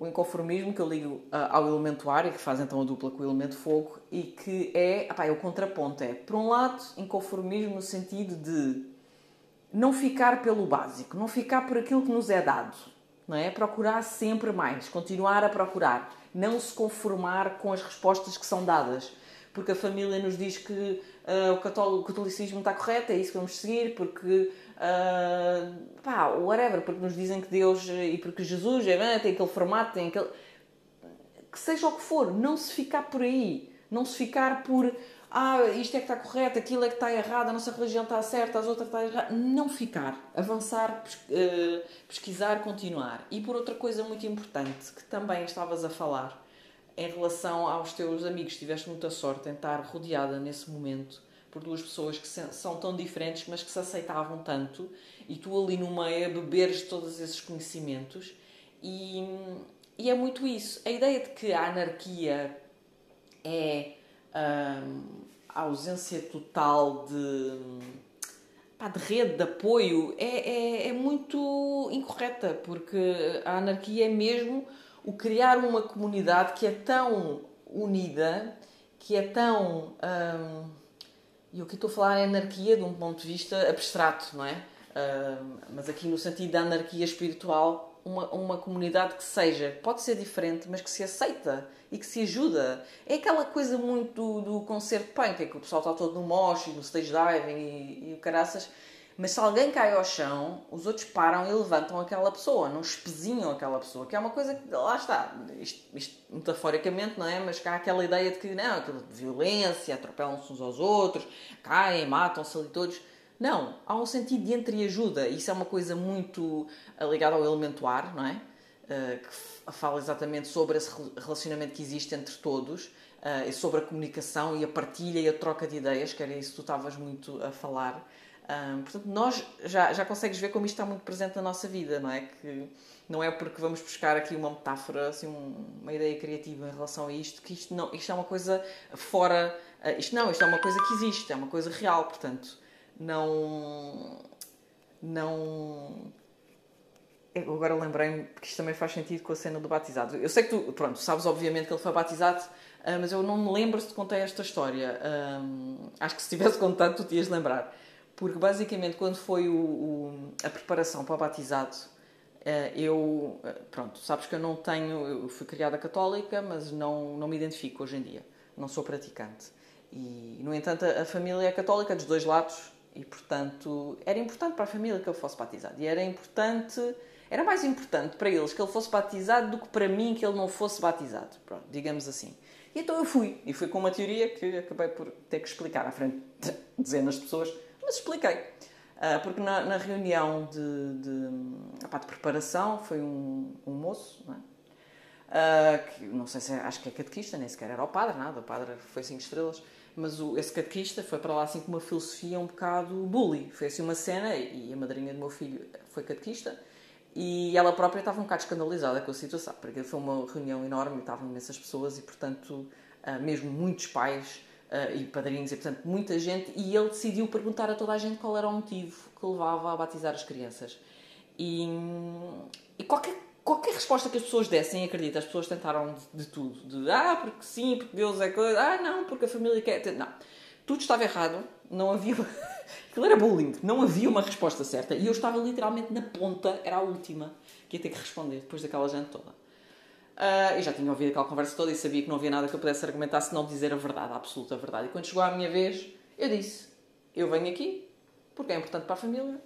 o inconformismo que eu ligo uh, ao elemento ar e que faz então a dupla com o elemento fogo e que é, apá, é o contraponto. É, por um lado, inconformismo no sentido de não ficar pelo básico, não ficar por aquilo que nos é dado, não é? Procurar sempre mais, continuar a procurar, não se conformar com as respostas que são dadas, porque a família nos diz que uh, o catolicismo está correto, é isso que vamos seguir, porque Uh, pá, whatever, porque nos dizem que Deus e porque Jesus é, tem aquele formato, tem aquele. Que seja o que for, não se ficar por aí. Não se ficar por. Ah, isto é que está correto, aquilo é que está errado, a nossa religião está certa, as outras está errada. Não ficar. Avançar, ah, pesquisar, continuar. E por outra coisa muito importante, que também estavas a falar, em relação aos teus amigos, tiveste muita sorte em estar rodeada nesse momento por duas pessoas que são tão diferentes, mas que se aceitavam tanto, e tu ali no meio a beberes todos esses conhecimentos, e, e é muito isso. A ideia de que a anarquia é hum, a ausência total de, pá, de rede, de apoio, é, é, é muito incorreta, porque a anarquia é mesmo o criar uma comunidade que é tão unida, que é tão. Hum, e o que estou a falar é anarquia de um ponto de vista abstrato, não é? Hum, mas aqui no sentido da anarquia espiritual, uma, uma comunidade que seja, pode ser diferente, mas que se aceita e que se ajuda. É aquela coisa muito do, do concerto punk, é que o pessoal está todo no mosh, no stage diving e, e o caraças. Mas se alguém cai ao chão, os outros param e levantam aquela pessoa, não espezinham aquela pessoa, que é uma coisa que, lá está, isto, isto metaforicamente, não é? Mas cá aquela ideia de que, não, aquilo de violência, atropelam-se uns aos outros, caem, matam-se ali todos. Não, há um sentido de entreajuda. Isso é uma coisa muito eh, ligada ao elemento ar, não é? Uh, que fala exatamente sobre esse relacionamento que existe entre todos uh, e sobre a comunicação e a partilha e a troca de ideias, que era isso que tu estavas muito a falar. Um, portanto, nós já, já consegues ver como isto está muito presente na nossa vida, não é? Que não é porque vamos buscar aqui uma metáfora, assim, uma ideia criativa em relação a isto, que isto, não, isto é uma coisa fora. Uh, isto não, isto é uma coisa que existe, é uma coisa real, portanto, não. Não. Eu agora lembrei-me, porque isto também faz sentido com a cena do batizado. Eu sei que tu, pronto, sabes obviamente que ele foi batizado, uh, mas eu não me lembro se te contei esta história. Um, acho que se tivesse contado, tu te ias lembrar. Porque basicamente, quando foi o, o, a preparação para o batizado, eh, eu. Eh, pronto, sabes que eu não tenho. Eu fui criada católica, mas não, não me identifico hoje em dia. Não sou praticante. E, no entanto, a família é católica dos dois lados e, portanto, era importante para a família que eu fosse batizado. E era importante. Era mais importante para eles que ele fosse batizado do que para mim que ele não fosse batizado. Pronto, digamos assim. E então eu fui. E fui com uma teoria que acabei por ter que explicar à frente de dezenas de pessoas mas expliquei. Uh, porque na, na, reunião de, de, opa, de, preparação foi um, um moço, não, é? uh, que não sei se é, acho que é catequista, nem sequer era o padre, nada, o padre foi cinco estrelas, mas o, esse catequista foi para lá assim com uma filosofia um bocado bully. Foi assim uma cena, e a madrinha do meu filho foi catequista, e ela própria estava um bocado escandalizada com a situação, porque foi uma reunião enorme, estavam imensas pessoas e, portanto, mesmo muitos pais uh, e padrinhos e, portanto, muita gente, e ele decidiu perguntar a toda a gente qual era o motivo que levava a batizar as crianças. E, e qualquer, qualquer resposta que as pessoas dessem, acredita, as pessoas tentaram de, de, tudo. De, ah, porque sim, porque Deus é coisa, ah, não, porque a família quer... Não, tudo estava errado, não havia... Aquilo era bullying, não havia uma resposta certa. E eu estava literalmente na ponta, era a última que ia ter que responder, depois daquela gente toda. Uh, e já tinha ouvido aquela conversa toda e sabia que não havia nada que eu pudesse argumentar se não dizer a verdade, a absoluta verdade. E quando chegou a minha vez, eu disse: Eu venho aqui porque é importante para a família.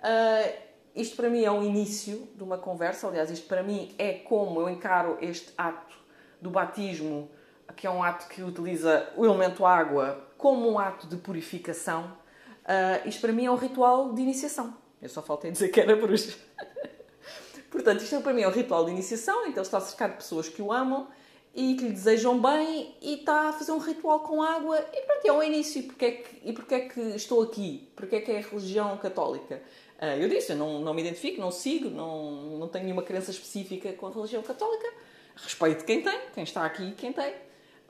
Uh, isto para mim é um início de uma conversa. Aliás, isto para mim é como eu encaro este ato do batismo, que é um ato que utiliza o elemento água como um ato de purificação. Uh, isto para mim é um ritual de iniciação. Eu só faltei dizer que era bruxa. Portanto, isto é para mim é um ritual de iniciação, então está cercado de pessoas que o amam e que lhe desejam bem e está a fazer um ritual com água e pronto, é o início. Porque é que, e porquê é que estou aqui? Porquê é que é a religião católica? Uh, eu disse, eu não, não me identifico, não sigo, não, não tenho nenhuma crença específica com a religião católica. Respeito quem tem, quem está aqui quem tem.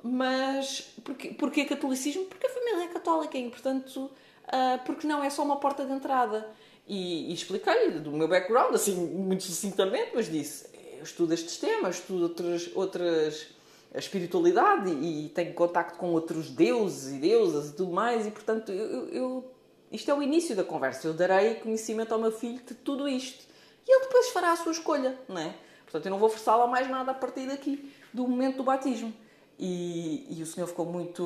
Mas porquê, porquê catolicismo? Porque a família é católica e, portanto, uh, porque não é só uma porta de entrada. E, e expliquei-lhe do meu background, assim, muito sucintamente, mas disse: eu estudo estes temas, estudo outras, outras a espiritualidade e, e tenho contacto com outros deuses e deusas e tudo mais, e portanto, eu, eu, isto é o início da conversa. Eu darei conhecimento ao meu filho de tudo isto. E ele depois fará a sua escolha, não é? Portanto, eu não vou forçá-lo a mais nada a partir daqui, do momento do batismo. E, e o senhor ficou muito,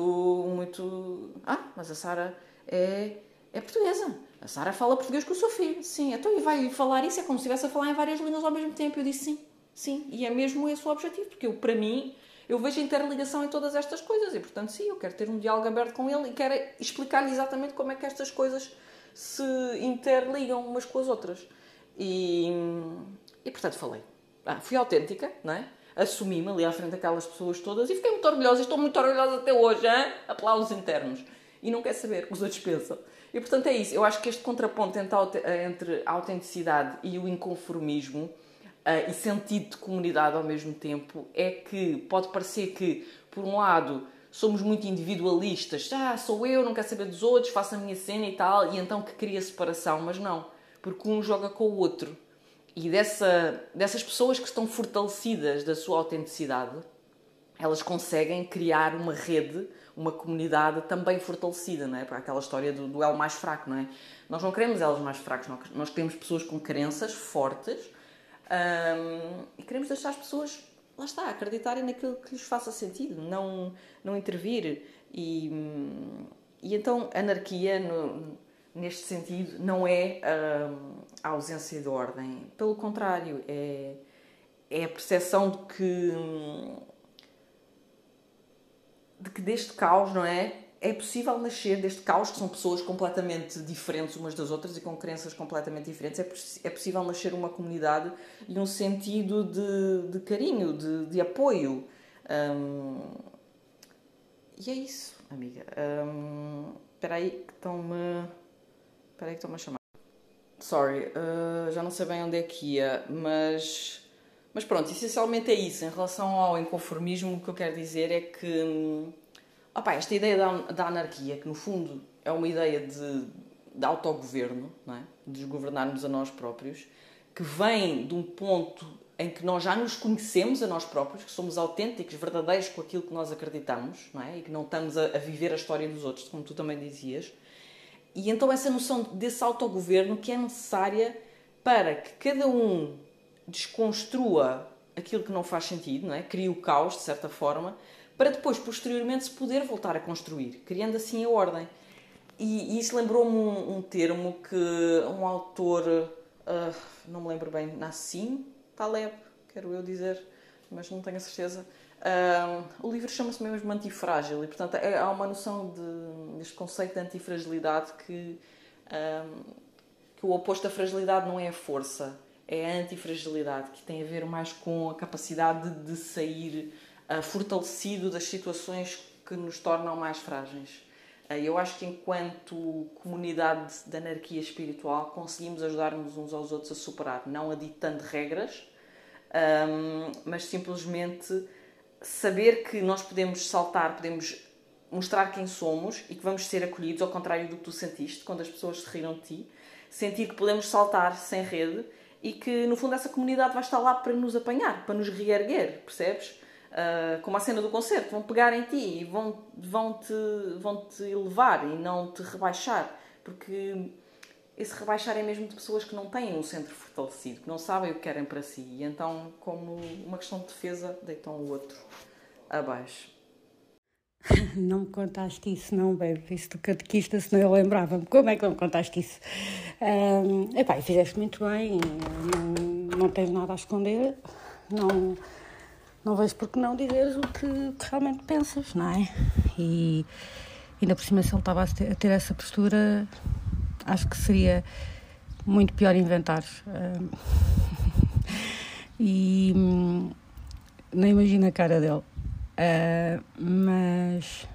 muito. Ah, mas a Sara é, é portuguesa. A Sara fala português com o seu filho. Sim, então e vai falar isso? É como se estivesse a falar em várias línguas ao mesmo tempo. Eu disse sim, sim. E é mesmo esse o objetivo, porque eu, para mim, eu vejo interligação em todas estas coisas. E, portanto, sim, eu quero ter um diálogo aberto com ele e quero explicar-lhe exatamente como é que estas coisas se interligam umas com as outras. E, e portanto, falei. Ah, fui autêntica, não é? Assumi-me ali à frente daquelas pessoas todas e fiquei muito orgulhosa. Estou muito orgulhosa até hoje, hein? aplausos internos. E não quer saber o que os outros pensam. E portanto é isso. Eu acho que este contraponto entre a autenticidade e o inconformismo uh, e sentido de comunidade ao mesmo tempo é que pode parecer que, por um lado, somos muito individualistas. Ah, sou eu, não quero saber dos outros, faço a minha cena e tal, e então que cria separação. Mas não, porque um joga com o outro. E dessa, dessas pessoas que estão fortalecidas da sua autenticidade, elas conseguem criar uma rede, uma comunidade também fortalecida, não é? Para aquela história do, do elo mais fraco, não é? Nós não queremos elos mais fracos, nós queremos pessoas com crenças fortes um, e queremos deixar as pessoas, lá está, acreditarem naquilo que lhes faça sentido, não, não intervir. E, e então, anarquia, no, neste sentido, não é um, a ausência de ordem. Pelo contrário, é, é a percepção de que, de que deste caos, não é? é possível nascer deste caos, que são pessoas completamente diferentes umas das outras e com crenças completamente diferentes, é, é possível nascer uma comunidade e um sentido de, de carinho, de, de apoio. Um, e é isso, amiga. Um, espera aí que estão-me... Espera aí que estão-me a chamar. Sorry, uh, já não sei bem onde é que ia, mas... Mas pronto, essencialmente é isso. Em relação ao inconformismo, o que eu quero dizer é que hum, Opa, esta ideia da, da anarquia, que no fundo é uma ideia de, de autogoverno, não é? de desgovernarmos a nós próprios, que vem de um ponto em que nós já nos conhecemos a nós próprios, que somos autênticos, verdadeiros com aquilo que nós acreditamos, não é? E que não estamos a, a, viver a história dos outros, como tu também dizias. E então essa noção desse autogoverno que é necessária para que cada um desconstrua aquilo que não faz sentido, não é? Cria o caos, de certa forma, para depois, posteriormente, se poder voltar a construir, criando assim a ordem. E, e isso lembrou-me um, um, termo que um autor, uh, não me lembro bem, Nassim Taleb, quero eu dizer, mas não tenho a certeza. Uh, o livro chama-se mesmo Antifrágil e, portanto, é, há uma noção de, deste conceito de antifragilidade que, uh, que o oposto da fragilidade não é a força, é a antifragilidade, que tem a ver mais com a capacidade de, sair fortalecido das situações que nos tornam mais frágeis. Eu acho que, enquanto comunidade de anarquia espiritual, conseguimos ajudar-nos uns aos outros a superar, não aditando regras, mas simplesmente saber que nós podemos saltar, podemos mostrar quem somos e que vamos ser acolhidos, ao contrário do que tu sentiste quando as pessoas se riram de ti. Sentir que podemos saltar sem rede e que, no fundo, essa comunidade vai estar lá para nos apanhar, para nos reerguer, percebes? Uh, como a cena do concerto, vão pegar em ti e vão, vão, te, vão te elevar e não te rebaixar, porque esse rebaixar é mesmo de pessoas que não têm um centro fortalecido, que não sabem o que querem para si, e então, como uma questão de defesa, deitam o outro abaixo. Não me contaste isso, não, baby. Isso do catequista, senão eu lembrava-me. Como é que não me contaste isso? Um, epá, fizeste muito bem, não, não tens nada a esconder, não não vejo por que não dizeres o que, que, realmente pensas, não é? E ainda por cima, se ele estava a ter, a ter essa postura, acho que seria muito pior inventar. e hum, nem imagino a cara dele. Uh, mas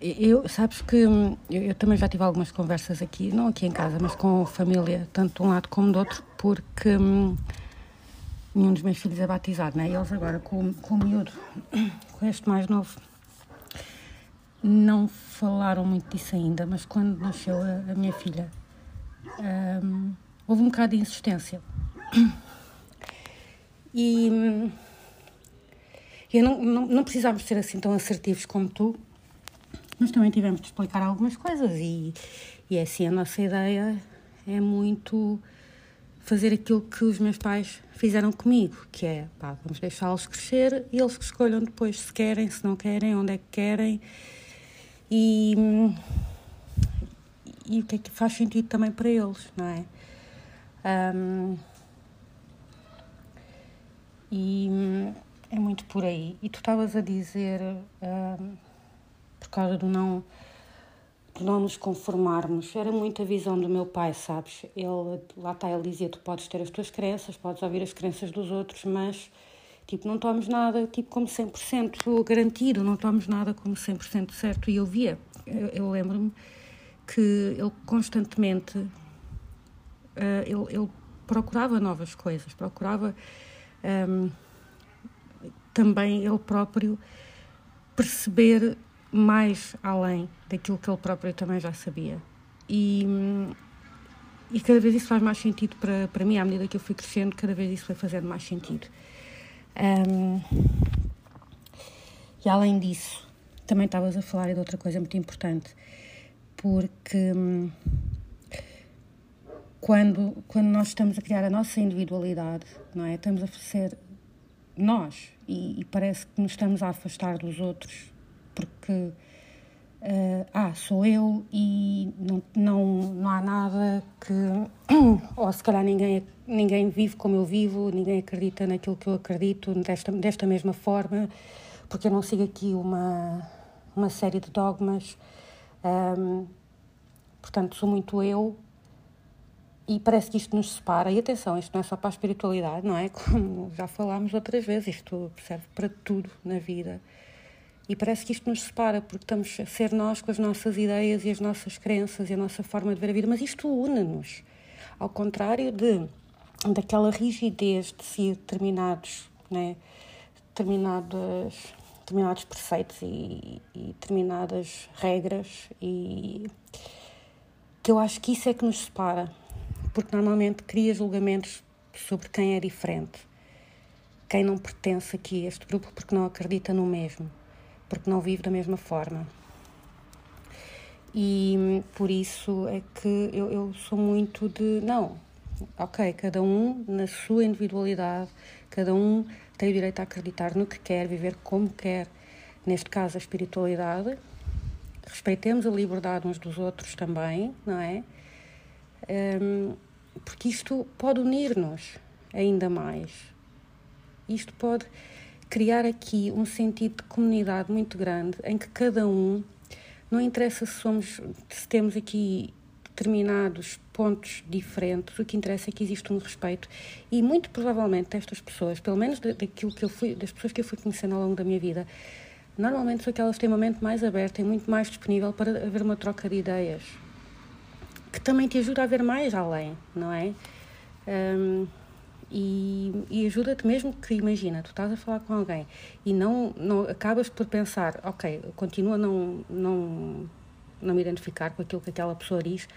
eu, sabes que hum, eu, eu, também já tive algumas conversas aqui, não aqui em casa, mas com a família, tanto de um lado como do outro, porque hum, nenhum dos meus filhos é batizado, né? Eles agora com, com o miúdo, com este mais novo, não falaram muito disso ainda, mas quando nasceu a, a minha filha, um, houve um bocado de insistência. E, e não, não, não precisávamos ser assim tão assertivos como tu, mas também tivemos de explicar algumas coisas e, e é assim, a nossa ideia é muito fazer aquilo que os meus pais fizeram comigo, que é, pá, vamos deixá-los crescer e eles que escolham depois se querem, se não querem, onde é que querem e, e o que é que faz sentido também para eles, não é? Um, e é muito por aí. E tu estavas a dizer, um, por causa do não de não nos conformarmos. Era muito a visão do meu pai, sabes? Ele, lá está, ele dizia: tu podes ter as tuas crenças, podes ouvir as crenças dos outros, mas tipo, não tomes nada tipo como 100% garantido, não tomes nada como 100% certo. E eu via, eu, eu lembro-me que ele constantemente uh, ele, ele, procurava novas coisas, procurava um, também ele próprio perceber mais além daquilo que ele próprio também já sabia. E, e cada vez isso faz mais sentido para, para mim, à medida que eu fui crescendo, cada vez isso foi fazendo mais sentido. Um, e além disso, também estavas a falar de outra coisa muito importante, porque hum, quando, quando nós estamos a criar a nossa individualidade, não é? Estamos a ser nós e, e parece que nos estamos a afastar dos outros porque uh, ah, sou eu e não, não, não há nada que ou se calhar ninguém, ninguém vive como eu vivo, ninguém acredita naquilo que eu acredito desta, desta mesma forma, porque eu não sigo aqui uma, uma série de dogmas. Um, portanto, sou muito eu e parece que isto nos separa. E atenção, isto não é só para a espiritualidade, não é? Como já falámos outras vezes, isto serve para tudo na vida. E parece que isto nos separa, porque estamos a ser nós com as nossas ideias e as nossas crenças e a nossa forma de ver a vida, mas isto une-nos. Ao contrário de, daquela rigidez de seguir determinados, né, determinados, determinados preceitos e, e determinadas regras, e que eu acho que isso é que nos separa porque normalmente cria julgamentos sobre quem é diferente, quem não pertence aqui a este grupo porque não acredita no mesmo, porque não vive da mesma forma. E por isso é que eu, eu sou muito de não, ok, cada um na sua individualidade, cada um tem o direito a acreditar no que quer, viver como quer, neste caso a espiritualidade. Respeitemos a liberdade uns dos outros também, não é? Um, porque isto pode unir-nos ainda mais. Isto pode criar aqui um sentido de comunidade muito grande em que cada um, não interessa se somos, se temos aqui determinados pontos diferentes, o que interessa é que existe um respeito e muito provavelmente estas pessoas, pelo menos daquilo que eu fui, das pessoas que eu fui conhecendo ao longo da minha vida, normalmente são aquelas que têm uma mente mais aberta e muito mais disponível para haver uma troca de ideias que também te ajuda a ver mais além, não é? Um, e, e ajuda-te mesmo que imagina, tu estás a falar com alguém e não, não acabas por pensar, ok, continua a não, não, não me identificar com aquilo que aquela pessoa diz,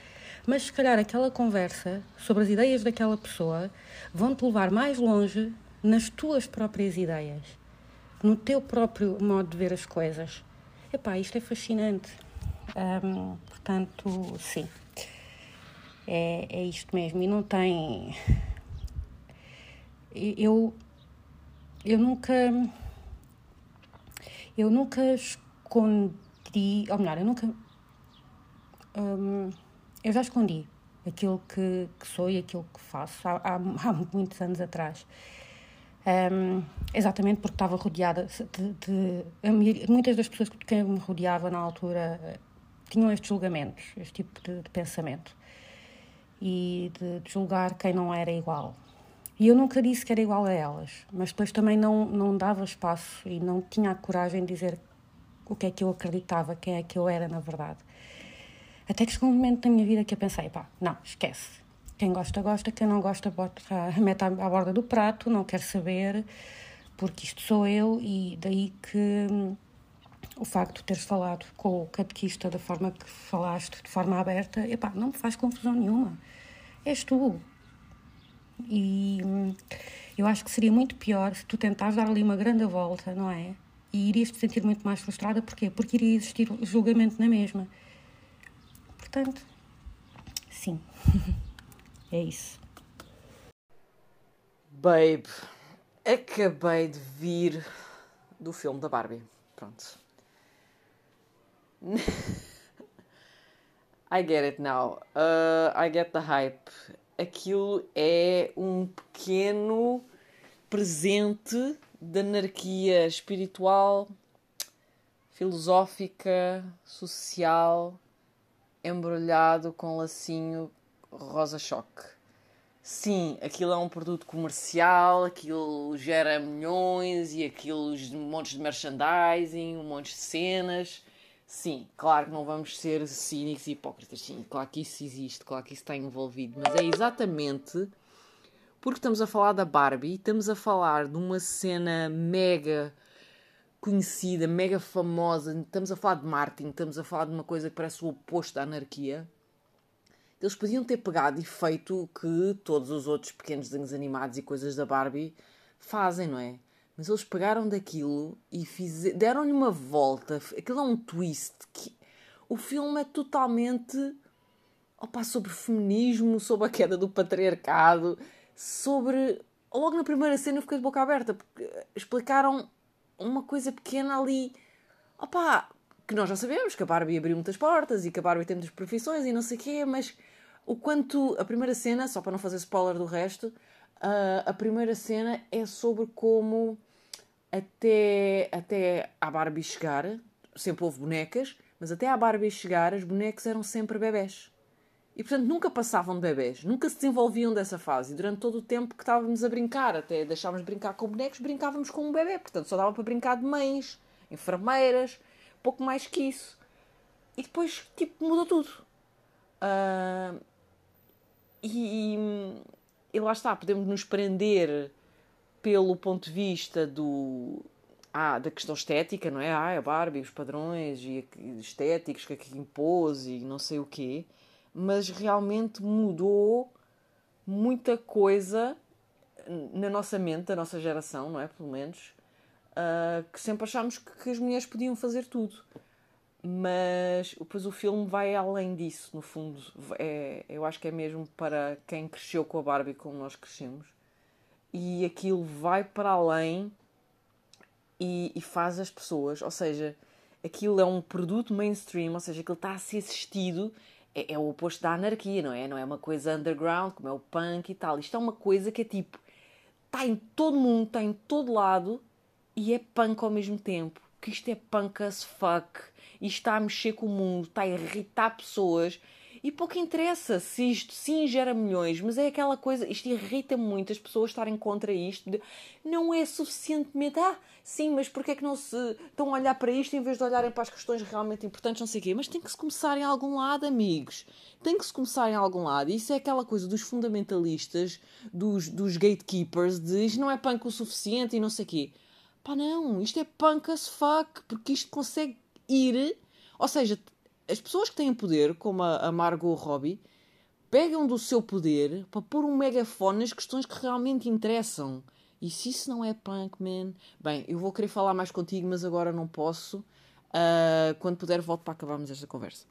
mas se calhar aquela conversa sobre as ideias daquela pessoa vão-te levar mais longe nas tuas próprias ideias, no teu próprio modo de ver as coisas. Epá, isto é fascinante. Um, portanto, sim é, é isto mesmo. E não tem. Eu, eu nunca. Eu nunca escondi. Ou melhor, eu nunca. Hum, eu já escondi aquilo que, que sou e aquilo que faço há, há, há muitos anos atrás. Um, exatamente porque estava rodeada de, de, muitas das pessoas que me rodeava na altura tinham estes julgamentos, este tipo de, de pensamento e de, julgar quem não era igual. E eu nunca disse que era igual a elas, mas depois também não, não dava espaço e não tinha a coragem de dizer o que é que eu acreditava, quem é que eu era na verdade. Até que chegou um momento na minha vida que eu pensei, pá, não, esquece. Quem gosta, gosta, quem não gosta, bota, mete à, à borda do prato, não quer saber, porque isto sou eu e daí que hum, o facto de teres falado com o catequista da forma que falaste, de forma aberta, epá, não me faz confusão nenhuma és tu. E hum, eu acho que seria muito pior se tu tentares dar ali uma grande volta, não é? E irias te sentir muito mais frustrada, porquê? Porque iria existir julgamento na mesma. Portanto, sim, é isso. Babe, acabei de vir do filme da Barbie. Pronto. I get it now. Uh, I get the hype. Aquilo é um pequeno presente de anarquia espiritual, filosófica, social, embrulhado com lacinho rosa-choque. Sim, aquilo é um produto comercial, aquilo gera milhões e aquilo montes de merchandising, um monte de cenas Sim, claro que não vamos ser cínicos e hipócritas. Sim, claro que isso existe, claro que isso está envolvido. Mas é exatamente porque estamos a falar da Barbie, estamos a falar de uma cena mega conhecida, mega famosa. Estamos a falar de Martin, estamos a falar de uma coisa que parece o oposto da anarquia. Eles podiam ter pegado e feito o que todos os outros pequenos desenhos animados e coisas da Barbie fazem, não é? Mas eles pegaram daquilo e deram-lhe uma volta. Aquilo é um twist. Que... O filme é totalmente opa, sobre feminismo, sobre a queda do patriarcado, sobre. Logo na primeira cena eu fiquei de boca aberta, porque explicaram uma coisa pequena ali. Opa, que nós já sabemos que a Barbie abriu muitas portas e que a Barbie tem muitas profissões e não sei o quê, mas o quanto. A primeira cena, só para não fazer spoiler do resto, uh, a primeira cena é sobre como até, até a Barbie chegar, sempre houve bonecas, mas até a Barbie chegar, as bonecas eram sempre bebés. E portanto nunca passavam de bebés, nunca se desenvolviam dessa fase. E durante todo o tempo que estávamos a brincar, até deixávamos de brincar com bonecos, brincávamos com um bebê. Portanto só dava para brincar de mães, enfermeiras, pouco mais que isso. E depois, tipo, mudou tudo. Uh, e, e lá está, podemos nos prender pelo ponto de vista do, ah, da questão estética, não é? Ah, a Barbie, os padrões e estéticos que aqui impôs e não sei o quê, mas realmente mudou muita coisa na nossa mente, da nossa geração, não é? Pelo menos, uh, que sempre achámos que, que as mulheres podiam fazer tudo mas depois o filme vai além disso, no fundo. É, eu acho que é mesmo para quem cresceu com a Barbie como nós crescemos. E aquilo vai para além e, e faz as pessoas, ou seja, aquilo é um produto mainstream, ou seja, aquilo está a ser assistido. É, é o oposto da anarquia, não é? Não é uma coisa underground, como é o punk e tal. Isto é uma coisa que é tipo, está em todo mundo, está em todo lado e é punk ao mesmo tempo. Que isto é punk as fuck e está a mexer com o mundo, está a irritar pessoas. E pouco interessa se isto sim gera milhões, mas é aquela coisa, isto irrita muito as pessoas estarem contra isto. De, não é suficientemente. Ah, sim, mas porquê é que não se estão a olhar para isto em vez de olharem para as questões realmente importantes, não sei o quê? Mas tem que se começar em algum lado, amigos. Tem que se começar em algum lado. Isso é aquela coisa dos fundamentalistas, dos, dos gatekeepers, de isto não é punk o suficiente e não sei o quê. Pá, não, isto é punk as fuck, porque isto consegue ir. Ou seja, as pessoas que têm poder, como a Margot Robbie, pegam do seu poder para pôr um megafone nas questões que realmente interessam. E se isso não é punk, man. Bem, eu vou querer falar mais contigo, mas agora não posso. Uh, quando puder, volto para acabarmos esta conversa.